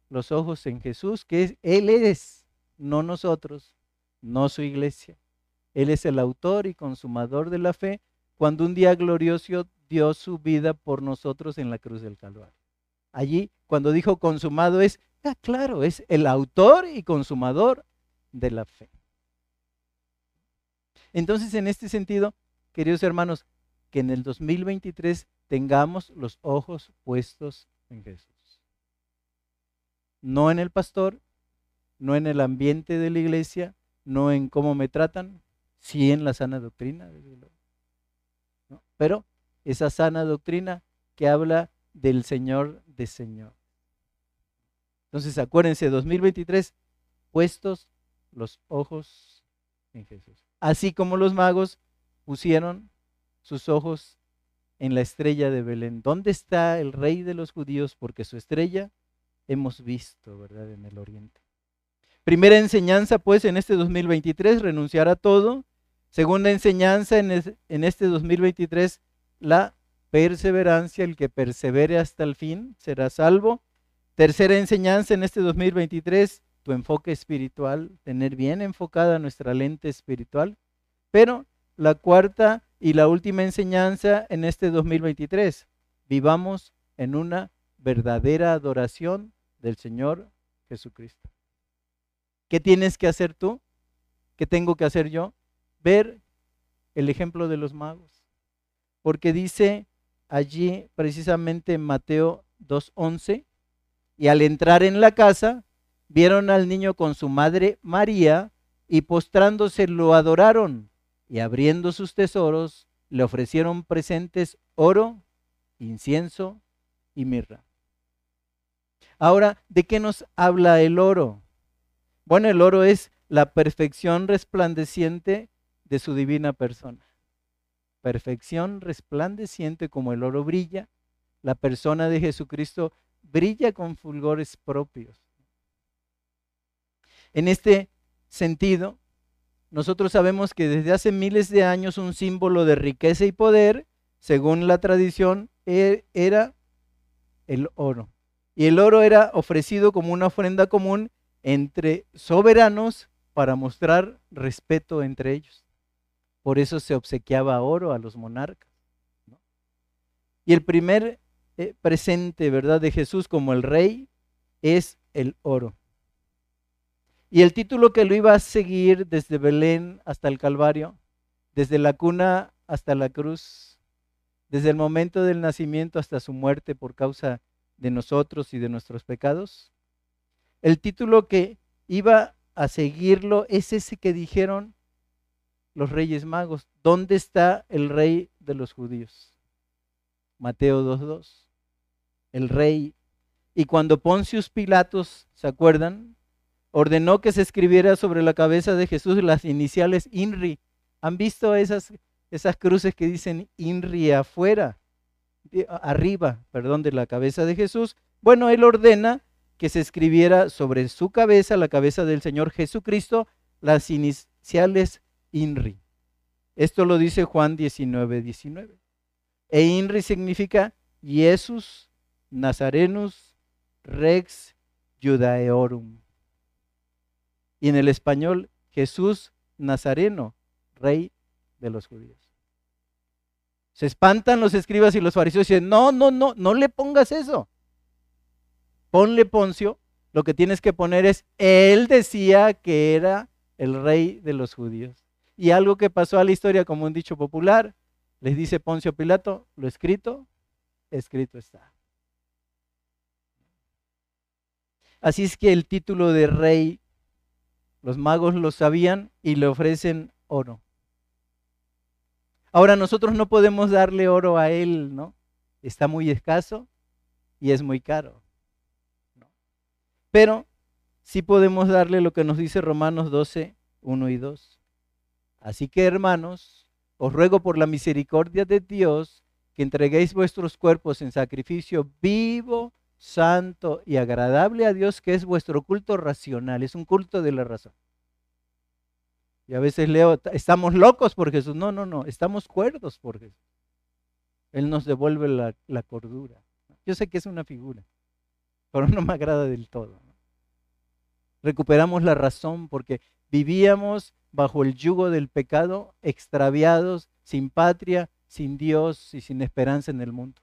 los ojos en Jesús, que es, Él es no nosotros, no su iglesia. Él es el autor y consumador de la fe, cuando un día glorioso dio su vida por nosotros en la cruz del Calvario. Allí, cuando dijo consumado, es, ah, claro, es el autor y consumador de la fe. Entonces, en este sentido, queridos hermanos, que en el 2023 tengamos los ojos puestos en Jesús. No en el pastor, no en el ambiente de la iglesia, no en cómo me tratan, sí en la sana doctrina. Pero esa sana doctrina que habla del Señor de Señor. Entonces acuérdense, 2023, puestos los ojos en Jesús. Así como los magos pusieron sus ojos en la estrella de Belén. ¿Dónde está el rey de los judíos? Porque su estrella hemos visto, ¿verdad? En el oriente. Primera enseñanza, pues, en este 2023, renunciar a todo. Segunda enseñanza en, este 2023, la perseverancia. El que persevere hasta el fin será salvo. Tercera enseñanza en este 2023, tu enfoque espiritual, tener bien enfocada nuestra lente espiritual. Pero la cuarta y la última enseñanza en este 2023. Vivamos en una verdadera adoración del Señor Jesucristo. ¿Qué tienes que hacer tú? ¿Qué tengo que hacer yo? Ver el ejemplo de los magos. Porque dice allí precisamente en Mateo 2.11, y al entrar en la casa, vieron al niño con su madre María, y postrándose lo adoraron y abriendo sus tesoros, le ofrecieron presentes oro, incienso y mirra. Ahora, ¿de qué nos habla el oro? Bueno, el oro es la perfección resplandeciente de su divina persona. Perfección resplandeciente como el oro brilla, la persona de Jesucristo brilla con fulgores propios. En este sentido, nosotros sabemos que desde hace miles de años un símbolo de riqueza y poder, según la tradición, e, era el oro. Y el oro era ofrecido como una ofrenda común entre soberanos para mostrar respeto entre ellos. Por eso se obsequiaba oro a los monarcas. Y el primer eh, presente, ¿verdad?, de Jesús como el rey es el oro. Y el título que lo iba a seguir desde Belén hasta el Calvario, desde la cuna hasta la cruz, desde el momento del nacimiento hasta su muerte por causa de nosotros y de nuestros pecados. El título que iba a seguirlo es ese que dijeron los reyes magos. ¿Dónde está el rey de los judíos? Mateo 2.2. El rey. Y cuando Poncius Pilatos, ¿se acuerdan? ordenó que se escribiera sobre la cabeza de Jesús las iniciales INRI. ¿Han visto esas, esas cruces que dicen INRI afuera, arriba, perdón, de la cabeza de Jesús? Bueno, él ordena que se escribiera sobre su cabeza, la cabeza del Señor Jesucristo, las iniciales INRI. Esto lo dice Juan 19, 19. E INRI significa Jesus Nazarenus Rex Judaeorum y en el español Jesús Nazareno, rey de los judíos. Se espantan los escribas y los fariseos y dicen, no, no, no, no le pongas eso. Ponle Poncio, lo que tienes que poner es, él decía que era el rey de los judíos. Y algo que pasó a la historia como un dicho popular, les dice Poncio Pilato, lo escrito, escrito está. Así es que el título de rey los magos lo sabían y le ofrecen oro. Ahora nosotros no podemos darle oro a él, ¿no? Está muy escaso y es muy caro. Pero sí podemos darle lo que nos dice Romanos 12, 1 y 2. Así que hermanos, os ruego por la misericordia de Dios que entreguéis vuestros cuerpos en sacrificio vivo, santo y agradable a Dios, que es vuestro culto racional, es un culto de la razón. Y a veces leo, estamos locos por Jesús. No, no, no, estamos cuerdos por Jesús. Él nos devuelve la, cordura. Yo sé que es una figura, pero no me agrada del todo. Recuperamos la razón porque vivíamos bajo el yugo del pecado, extraviados, sin patria, sin Dios y sin esperanza en el mundo.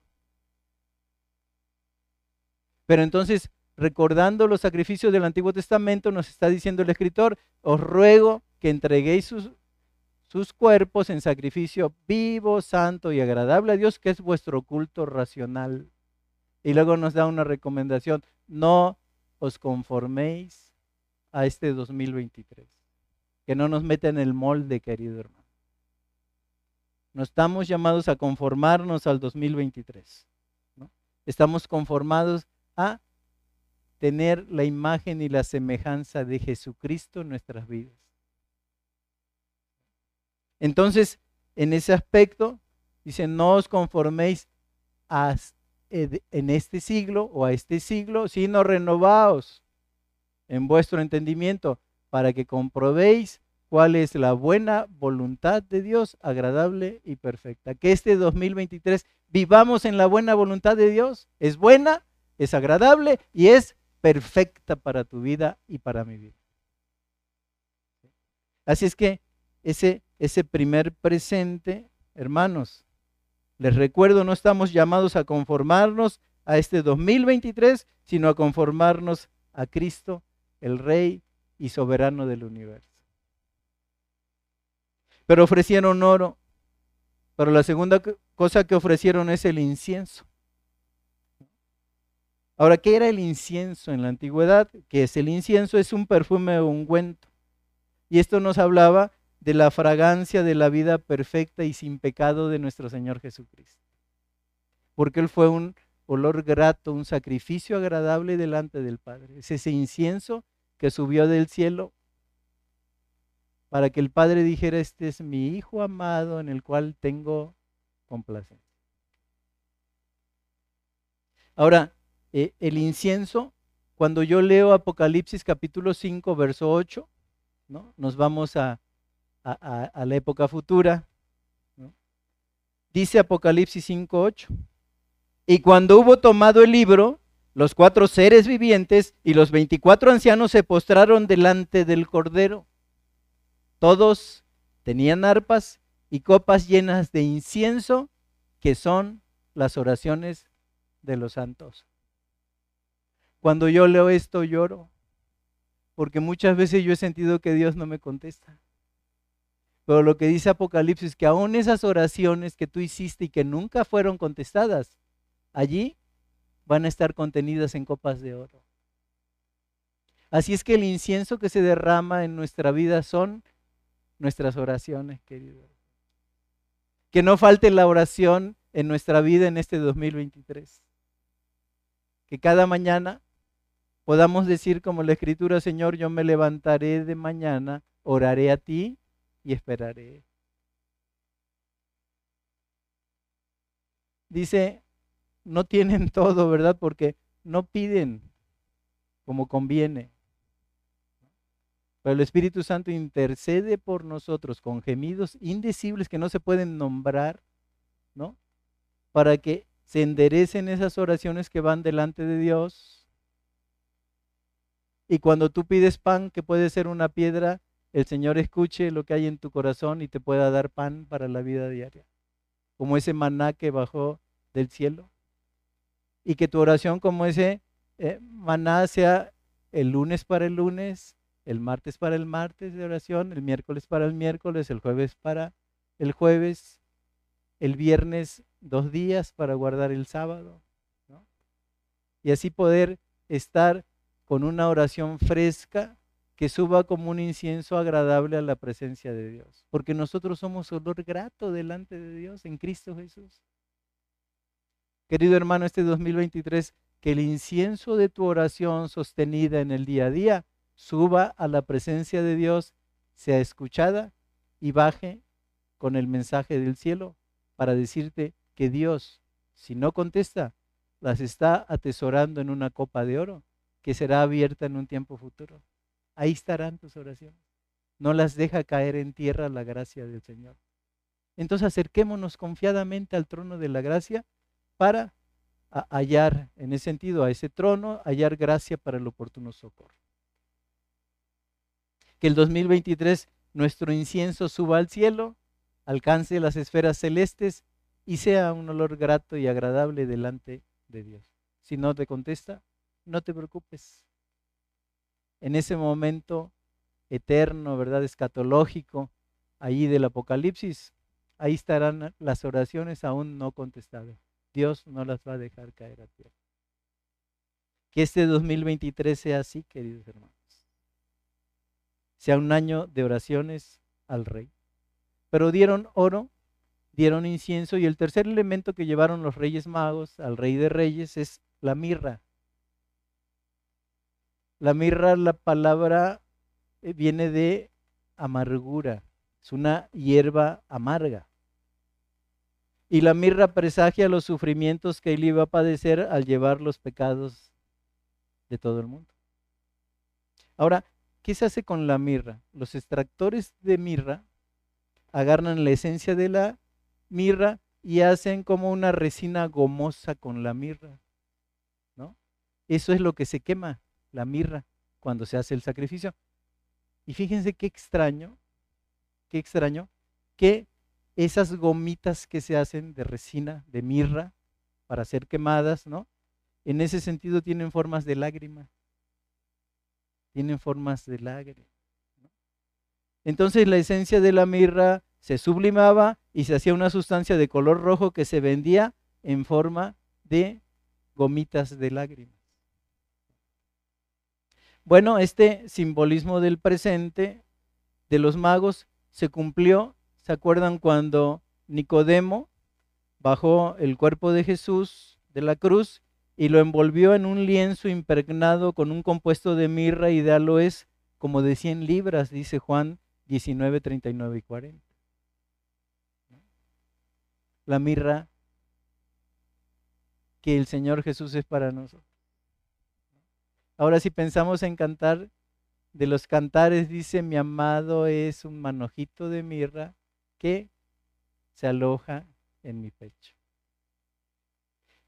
Pero entonces, recordando los sacrificios del Antiguo Testamento, nos está diciendo el escritor, os ruego que entreguéis sus cuerpos en sacrificio vivo, santo y agradable a Dios, que es vuestro culto racional. Y luego nos da una recomendación, no os conforméis a este 2023, que no nos meta en el molde, querido hermano. No estamos llamados a conformarnos al 2023. Estamos conformados a tener la imagen y la semejanza de Jesucristo en nuestras vidas. Entonces, en ese aspecto, dice, no os conforméis a, en este siglo o a este siglo, sino renovaos en vuestro entendimiento para que comprobéis cuál es la buena voluntad de Dios, agradable y perfecta. Que este 2023 vivamos en la buena voluntad de Dios. Es buena, es agradable y es perfecta para tu vida y para mi vida. Así es que ese ese primer presente, hermanos. Les recuerdo, no estamos llamados a conformarnos a este 2023, sino a conformarnos a Cristo, el Rey y soberano del universo. Pero ofrecieron oro, pero la segunda cosa que ofrecieron es el incienso. Ahora, ¿qué era el incienso en la antigüedad? ¿Qué es el incienso? Es un perfume ungüento. Y esto nos hablaba de la fragancia de la vida perfecta y sin pecado de nuestro Señor Jesucristo. Porque Él fue un olor grato, un sacrificio agradable delante del Padre. Es ese incienso que subió del cielo para que el Padre dijera, este es mi Hijo amado en el cual tengo complacencia. Ahora, eh, el incienso, cuando yo leo Apocalipsis capítulo 5, verso 8, ¿no? nos vamos a, a, la época futura. Dice Apocalipsis 5.8. Y cuando hubo tomado el libro, los cuatro seres vivientes y los veinticuatro ancianos se postraron delante del Cordero. Todos tenían arpas y copas llenas de incienso, que son las oraciones de los santos. Cuando yo leo esto lloro, porque muchas veces yo he sentido que Dios no me contesta. Pero lo que dice Apocalipsis es que aún esas oraciones que tú hiciste y que nunca fueron contestadas, allí van a estar contenidas en copas de oro. Así es que el incienso que se derrama en nuestra vida son nuestras oraciones, queridos. Que no falte la oración en nuestra vida en este 2023. Que cada mañana podamos decir como la escritura, Señor, yo me levantaré de mañana, oraré a ti y esperaré. Dice, no tienen todo, ¿verdad? Porque no piden como conviene. Pero el Espíritu Santo intercede por nosotros con gemidos indecibles que no se pueden nombrar, ¿no? Para que se enderecen esas oraciones que van delante de Dios. Y cuando tú pides pan, que puede ser una piedra, el Señor escuche lo que hay en tu corazón y te pueda dar pan para la vida diaria, como ese maná que bajó del cielo. Y que tu oración como ese eh, maná sea el lunes para el lunes, el martes para el martes de oración, el miércoles para el miércoles, el jueves para el jueves, el viernes dos días para guardar el sábado. Y así poder estar con una oración fresca que suba como un incienso agradable a la presencia de Dios. Porque nosotros somos olor grato delante de Dios en Cristo Jesús. Querido hermano, este 2023, que el incienso de tu oración sostenida en el día a día suba a la presencia de Dios, sea escuchada y baje con el mensaje del cielo para decirte que Dios, si no contesta, las está atesorando en una copa de oro que será abierta en un tiempo futuro. Ahí estarán tus oraciones. No las deja caer en tierra la gracia del Señor. Entonces acerquémonos confiadamente al trono de la gracia para hallar, en ese sentido, a ese trono, hallar gracia para el oportuno socorro. Que el 2023 nuestro incienso suba al cielo, alcance las esferas celestes y sea un olor grato y agradable delante de Dios. Si no te contesta, no te preocupes en ese momento eterno, ¿verdad? Escatológico, ahí del Apocalipsis, ahí estarán las oraciones aún no contestadas. Dios no las va a dejar caer a tierra. Que este 2023 sea así, queridos hermanos. Sea un año de oraciones al rey. Pero dieron oro, dieron incienso y el tercer elemento que llevaron los reyes magos al rey de reyes es la mirra. La mirra, la palabra eh, viene de amargura, es una hierba amarga. Y la mirra presagia los sufrimientos que él iba a padecer al llevar los pecados de todo el mundo. Ahora, ¿qué se hace con la mirra? Los extractores de mirra agarran la esencia de la mirra y hacen como una resina gomosa con la mirra. ¿no? Eso es lo que se quema, la mirra, cuando se hace el sacrificio. Y fíjense qué extraño, qué extraño, que esas gomitas que se hacen de resina, de mirra, para ser quemadas, ¿no? En ese sentido tienen formas de lágrima. Tienen formas de lágrima. Entonces la esencia de la mirra se sublimaba y se hacía una sustancia de color rojo que se vendía en forma de gomitas de lágrimas. Bueno, este simbolismo del presente de los magos se cumplió. ¿Se acuerdan cuando Nicodemo bajó el cuerpo de Jesús de la cruz y lo envolvió en un lienzo impregnado con un compuesto de mirra y de aloes como de 100 libras, dice Juan 19, 39 y 40? La mirra que el Señor Jesús es para nosotros. Ahora si pensamos en cantar, de los cantares dice, mi amado es un manojito de mirra que se aloja en mi pecho.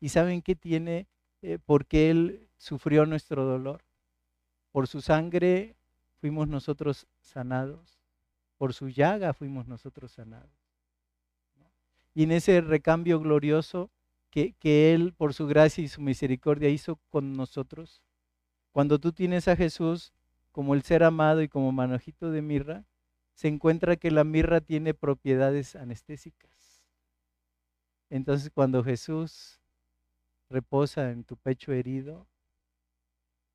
¿Y saben qué tiene? Eh, porque Él sufrió nuestro dolor. Por su sangre fuimos nosotros sanados. Por su llaga fuimos nosotros sanados. Y en ese recambio glorioso que, que Él, por su gracia y su misericordia, hizo con nosotros, cuando tú tienes a Jesús como el ser amado y como manojito de mirra, se encuentra que la mirra tiene propiedades anestésicas. Entonces cuando Jesús reposa en tu pecho herido,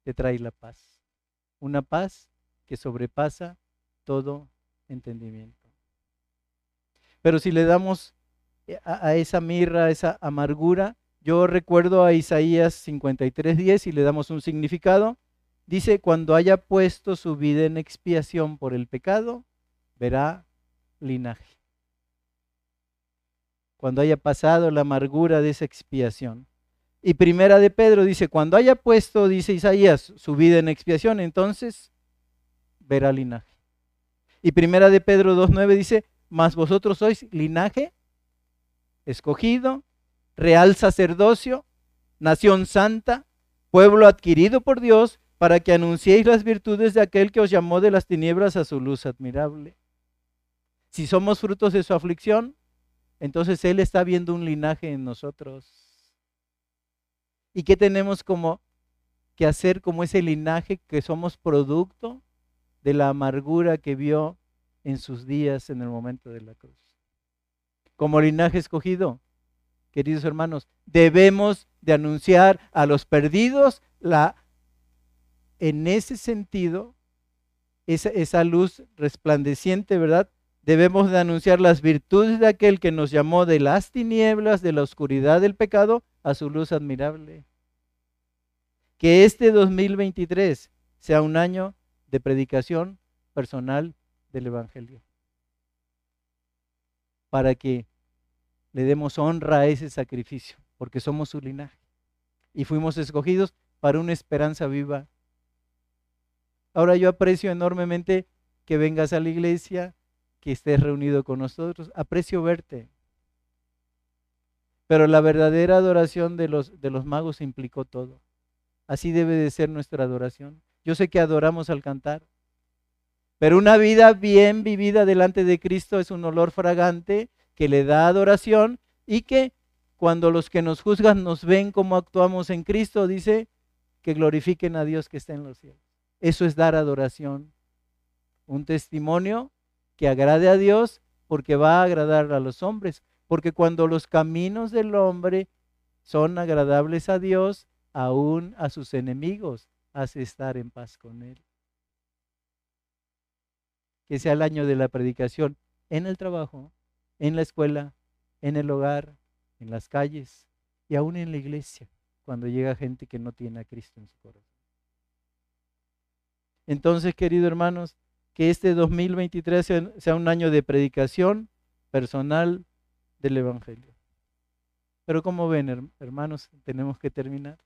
te trae la paz. Una paz que sobrepasa todo entendimiento. Pero si le damos a, esa mirra, a esa amargura, yo recuerdo a Isaías 53:10 y le damos un significado. Dice, cuando haya puesto su vida en expiación por el pecado, verá linaje. Cuando haya pasado la amargura de esa expiación. Y primera de Pedro dice, cuando haya puesto, dice Isaías, su vida en expiación, entonces verá linaje. Y primera de Pedro 2.9 dice, mas vosotros sois linaje escogido, real sacerdocio, nación santa, pueblo adquirido por Dios, para que anunciéis las virtudes de aquel que os llamó de las tinieblas a su luz admirable. Si somos frutos de su aflicción, entonces Él está viendo un linaje en nosotros. ¿Y qué tenemos como que hacer como ese linaje que somos producto de la amargura que vio en sus días en el momento de la cruz? Como linaje escogido, queridos hermanos, debemos de anunciar a los perdidos la, en ese sentido, esa, esa luz resplandeciente, ¿verdad? Debemos de anunciar las virtudes de aquel que nos llamó de las tinieblas, de la oscuridad del pecado, a su luz admirable. Que este 2023 sea un año de predicación personal del Evangelio. Para que le demos honra a ese sacrificio, porque somos su linaje y fuimos escogidos para una esperanza viva. Ahora yo aprecio enormemente que vengas a la iglesia, que estés reunido con nosotros, aprecio verte. Pero la verdadera adoración de los, de los magos implicó todo. Así debe de ser nuestra adoración. Yo sé que adoramos al cantar, pero una vida bien vivida delante de Cristo es un olor fragante que le da adoración y que cuando los que nos juzgan nos ven como actuamos en Cristo, dice que glorifiquen a Dios que está en los cielos. Eso es dar adoración. Un testimonio que agrade a Dios porque va a agradar a los hombres. Porque cuando los caminos del hombre son agradables a Dios, aún a sus enemigos hace estar en paz con Él. Que sea el año de la predicación en el trabajo, en la escuela, en el hogar, en las calles y aún en la iglesia, cuando llega gente que no tiene a Cristo en su corazón. Entonces, queridos hermanos, que este 2023 sea, un año de predicación personal del Evangelio. Pero como ven, hermanos, tenemos que terminar.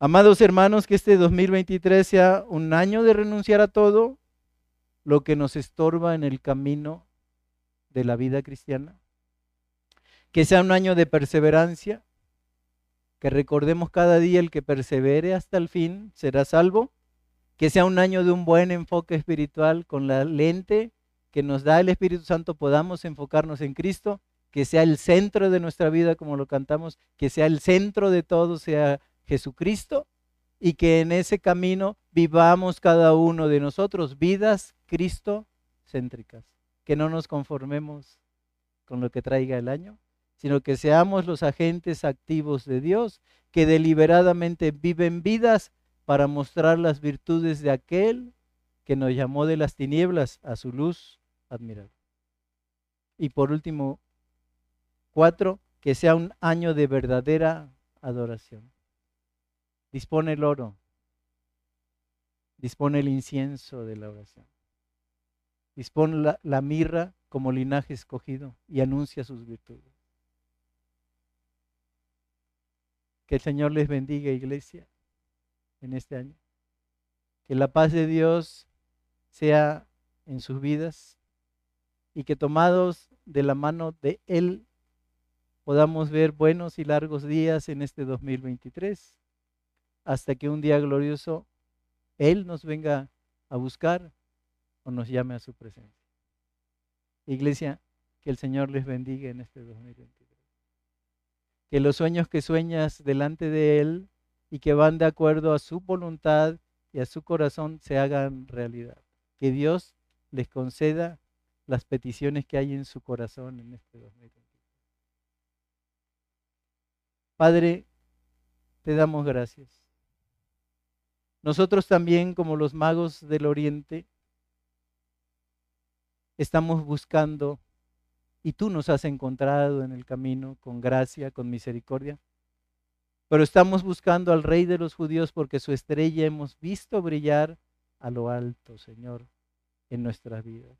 Amados hermanos, que este 2023 sea un año de renunciar a todo lo que nos estorba en el camino de la vida cristiana. Que sea un año de perseverancia, que recordemos cada día el que persevere hasta el fin será salvo. Que sea un año de un buen enfoque espiritual con la lente que nos da el Espíritu Santo podamos enfocarnos en Cristo, que sea el centro de nuestra vida como lo cantamos, que sea el centro de todo, sea Jesucristo y que en ese camino vivamos cada uno de nosotros vidas Cristo céntricas, que no nos conformemos con lo que traiga el año, sino que seamos los agentes activos de Dios, que deliberadamente viven vidas para mostrar las virtudes de aquel que nos llamó de las tinieblas a su luz admirable. Y por último, cuatro, que sea un año de verdadera adoración. Dispone el oro. Dispone el incienso de la oración. Dispone la, mirra como linaje escogido y anuncia sus virtudes. Que el Señor les bendiga, iglesia, en este año. Que la paz de Dios sea en sus vidas y que tomados de la mano de Él podamos ver buenos y largos días en este 2023 hasta que un día glorioso Él nos venga a buscar o nos llame a su presencia. Iglesia, que el Señor les bendiga en este 2023. Que los sueños que sueñas delante de Él y que van de acuerdo a su voluntad y a su corazón se hagan realidad. Que Dios les conceda las peticiones que hay en su corazón en este 2023. Padre, te damos gracias nosotros también, como los magos del oriente, estamos buscando y tú nos has encontrado en el camino con gracia, con misericordia. Pero estamos buscando al Rey de los judíos porque su estrella hemos visto brillar a lo alto, Señor, en nuestras vidas.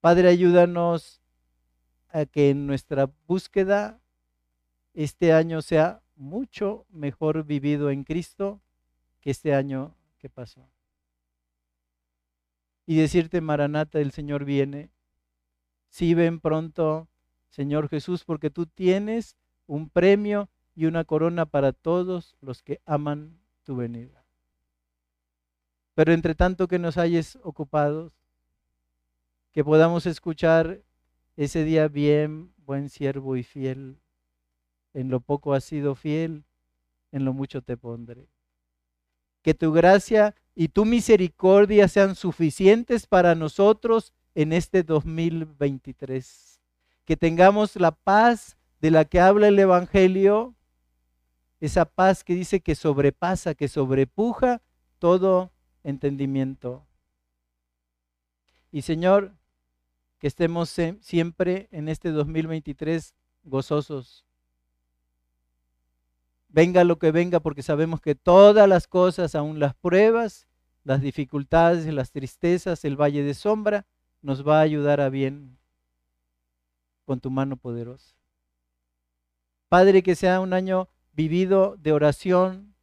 Padre, ayúdanos a que en nuestra búsqueda este año sea mucho mejor vivido en Cristo que este año que pasó. Y decirte, Maranata, el Señor viene. Si ven pronto, Señor Jesús, porque tú tienes un premio y una corona para todos los que aman tu venida. Pero entre tanto que nos hayes ocupados, que podamos escuchar ese día bien, buen siervo y fiel en lo poco has sido fiel, en lo mucho te pondré. Que tu gracia y tu misericordia sean suficientes para nosotros en este 2023. Que tengamos la paz de la que habla el Evangelio, esa paz que dice que sobrepasa, que sobrepuja todo entendimiento. Y Señor, que estemos siempre en este 2023 gozosos, venga lo que venga, porque sabemos que todas las cosas, aun las pruebas, las dificultades, las tristezas, el valle de sombra, nos va a ayudar a bien con tu mano poderosa. Padre, que sea un año vivido de oración,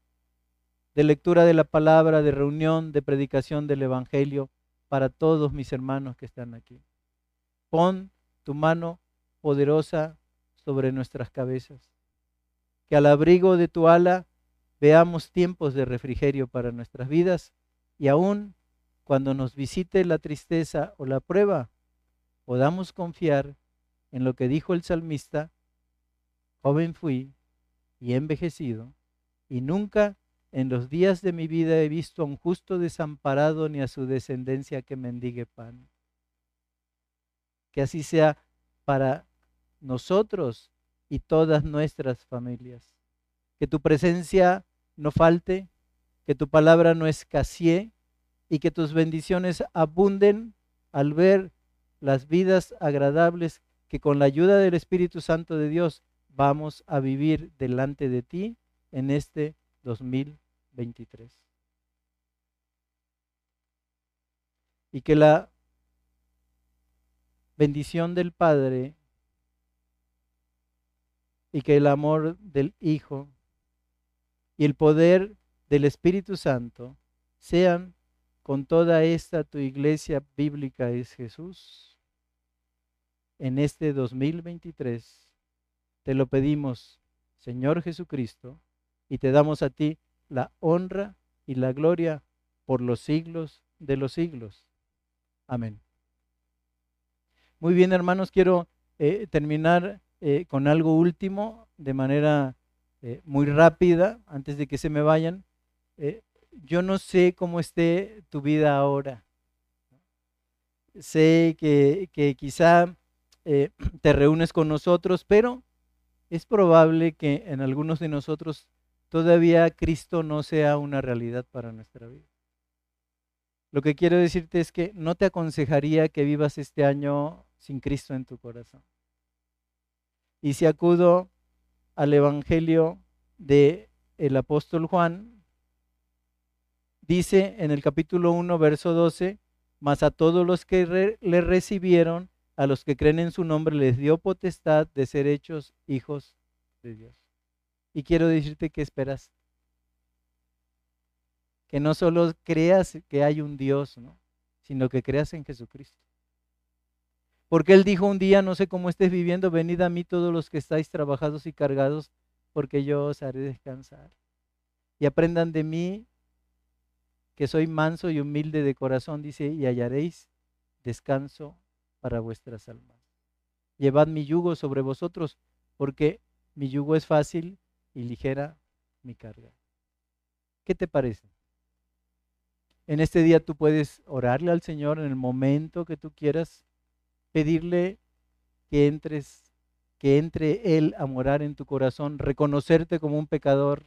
de lectura de la palabra, de reunión, de predicación del Evangelio para todos mis hermanos que están aquí. Pon tu mano poderosa sobre nuestras cabezas que al abrigo de tu ala veamos tiempos de refrigerio para nuestras vidas y aún cuando nos visite la tristeza o la prueba, podamos confiar en lo que dijo el salmista, joven fui y envejecido, y nunca en los días de mi vida he visto a un justo desamparado ni a su descendencia que mendigue pan. Que así sea para nosotros y todas nuestras familias. Que tu presencia no falte, que tu palabra no escasee y que tus bendiciones abunden al ver las vidas agradables que con la ayuda del Espíritu Santo de Dios vamos a vivir delante de ti en este 2023. Y que la bendición del Padre y que el amor del Hijo y el poder del Espíritu Santo sean con toda esta tu iglesia bíblica es Jesús. En este 2023 te lo pedimos, Señor Jesucristo, y te damos a ti la honra y la gloria por los siglos de los siglos. Amén. Muy bien, hermanos, quiero eh, terminar eh, con algo último de manera eh, muy rápida, antes de que se me vayan. yo no sé cómo esté tu vida ahora. Sé que, que quizá te reúnes con nosotros, pero es probable que en algunos de nosotros todavía Cristo no sea una realidad para nuestra vida. Lo que quiero decirte es que no te aconsejaría que vivas este año sin Cristo en tu corazón. Y si acudo al Evangelio de el apóstol Juan, dice en el capítulo 1, verso 12, mas a todos los que le recibieron, a los que creen en su nombre, les dio potestad de ser hechos hijos de Dios. Y quiero decirte que esperas. Que no solo creas que hay un Dios, ¿no? sino que creas en Jesucristo. Porque Él dijo un día, no sé cómo estés viviendo, venid a mí todos los que estáis trabajados y cargados, porque yo os haré descansar. Y aprendan de mí, que soy manso y humilde de corazón, dice, y hallaréis descanso para vuestras almas. Llevad mi yugo sobre vosotros, porque mi yugo es fácil y ligera mi carga. ¿Qué te parece? En este día tú puedes orarle al Señor en el momento que tú quieras, pedirle que entres, que entre Él a morar en tu corazón, reconocerte como un pecador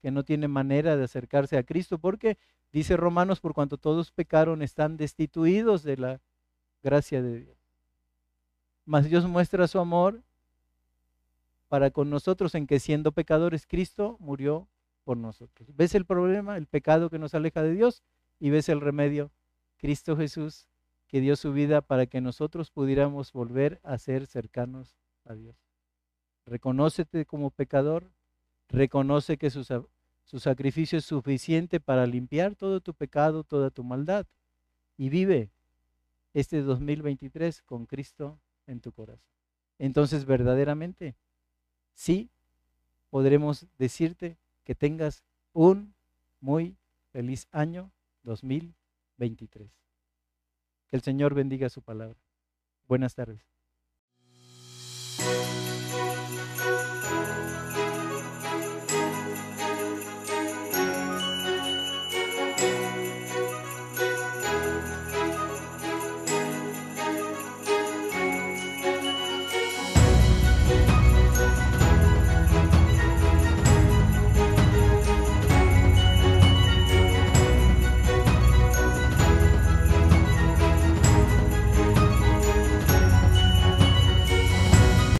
que no tiene manera de acercarse a Cristo, porque dice Romanos, por cuanto todos pecaron, están destituidos de la gracia de Dios. Mas Dios muestra su amor para con nosotros en que siendo pecadores Cristo murió por nosotros. ¿Ves el problema, el pecado que nos aleja de Dios? Y ves el remedio, Cristo Jesús que dio su vida para que nosotros pudiéramos volver a ser cercanos a Dios. Reconócete como pecador, reconoce que su, su sacrificio es suficiente para limpiar todo tu pecado, toda tu maldad y vive este 2023 con Cristo en tu corazón. Entonces verdaderamente sí podremos decirte que tengas un muy feliz año 2023. Que el Señor bendiga su palabra. Buenas tardes.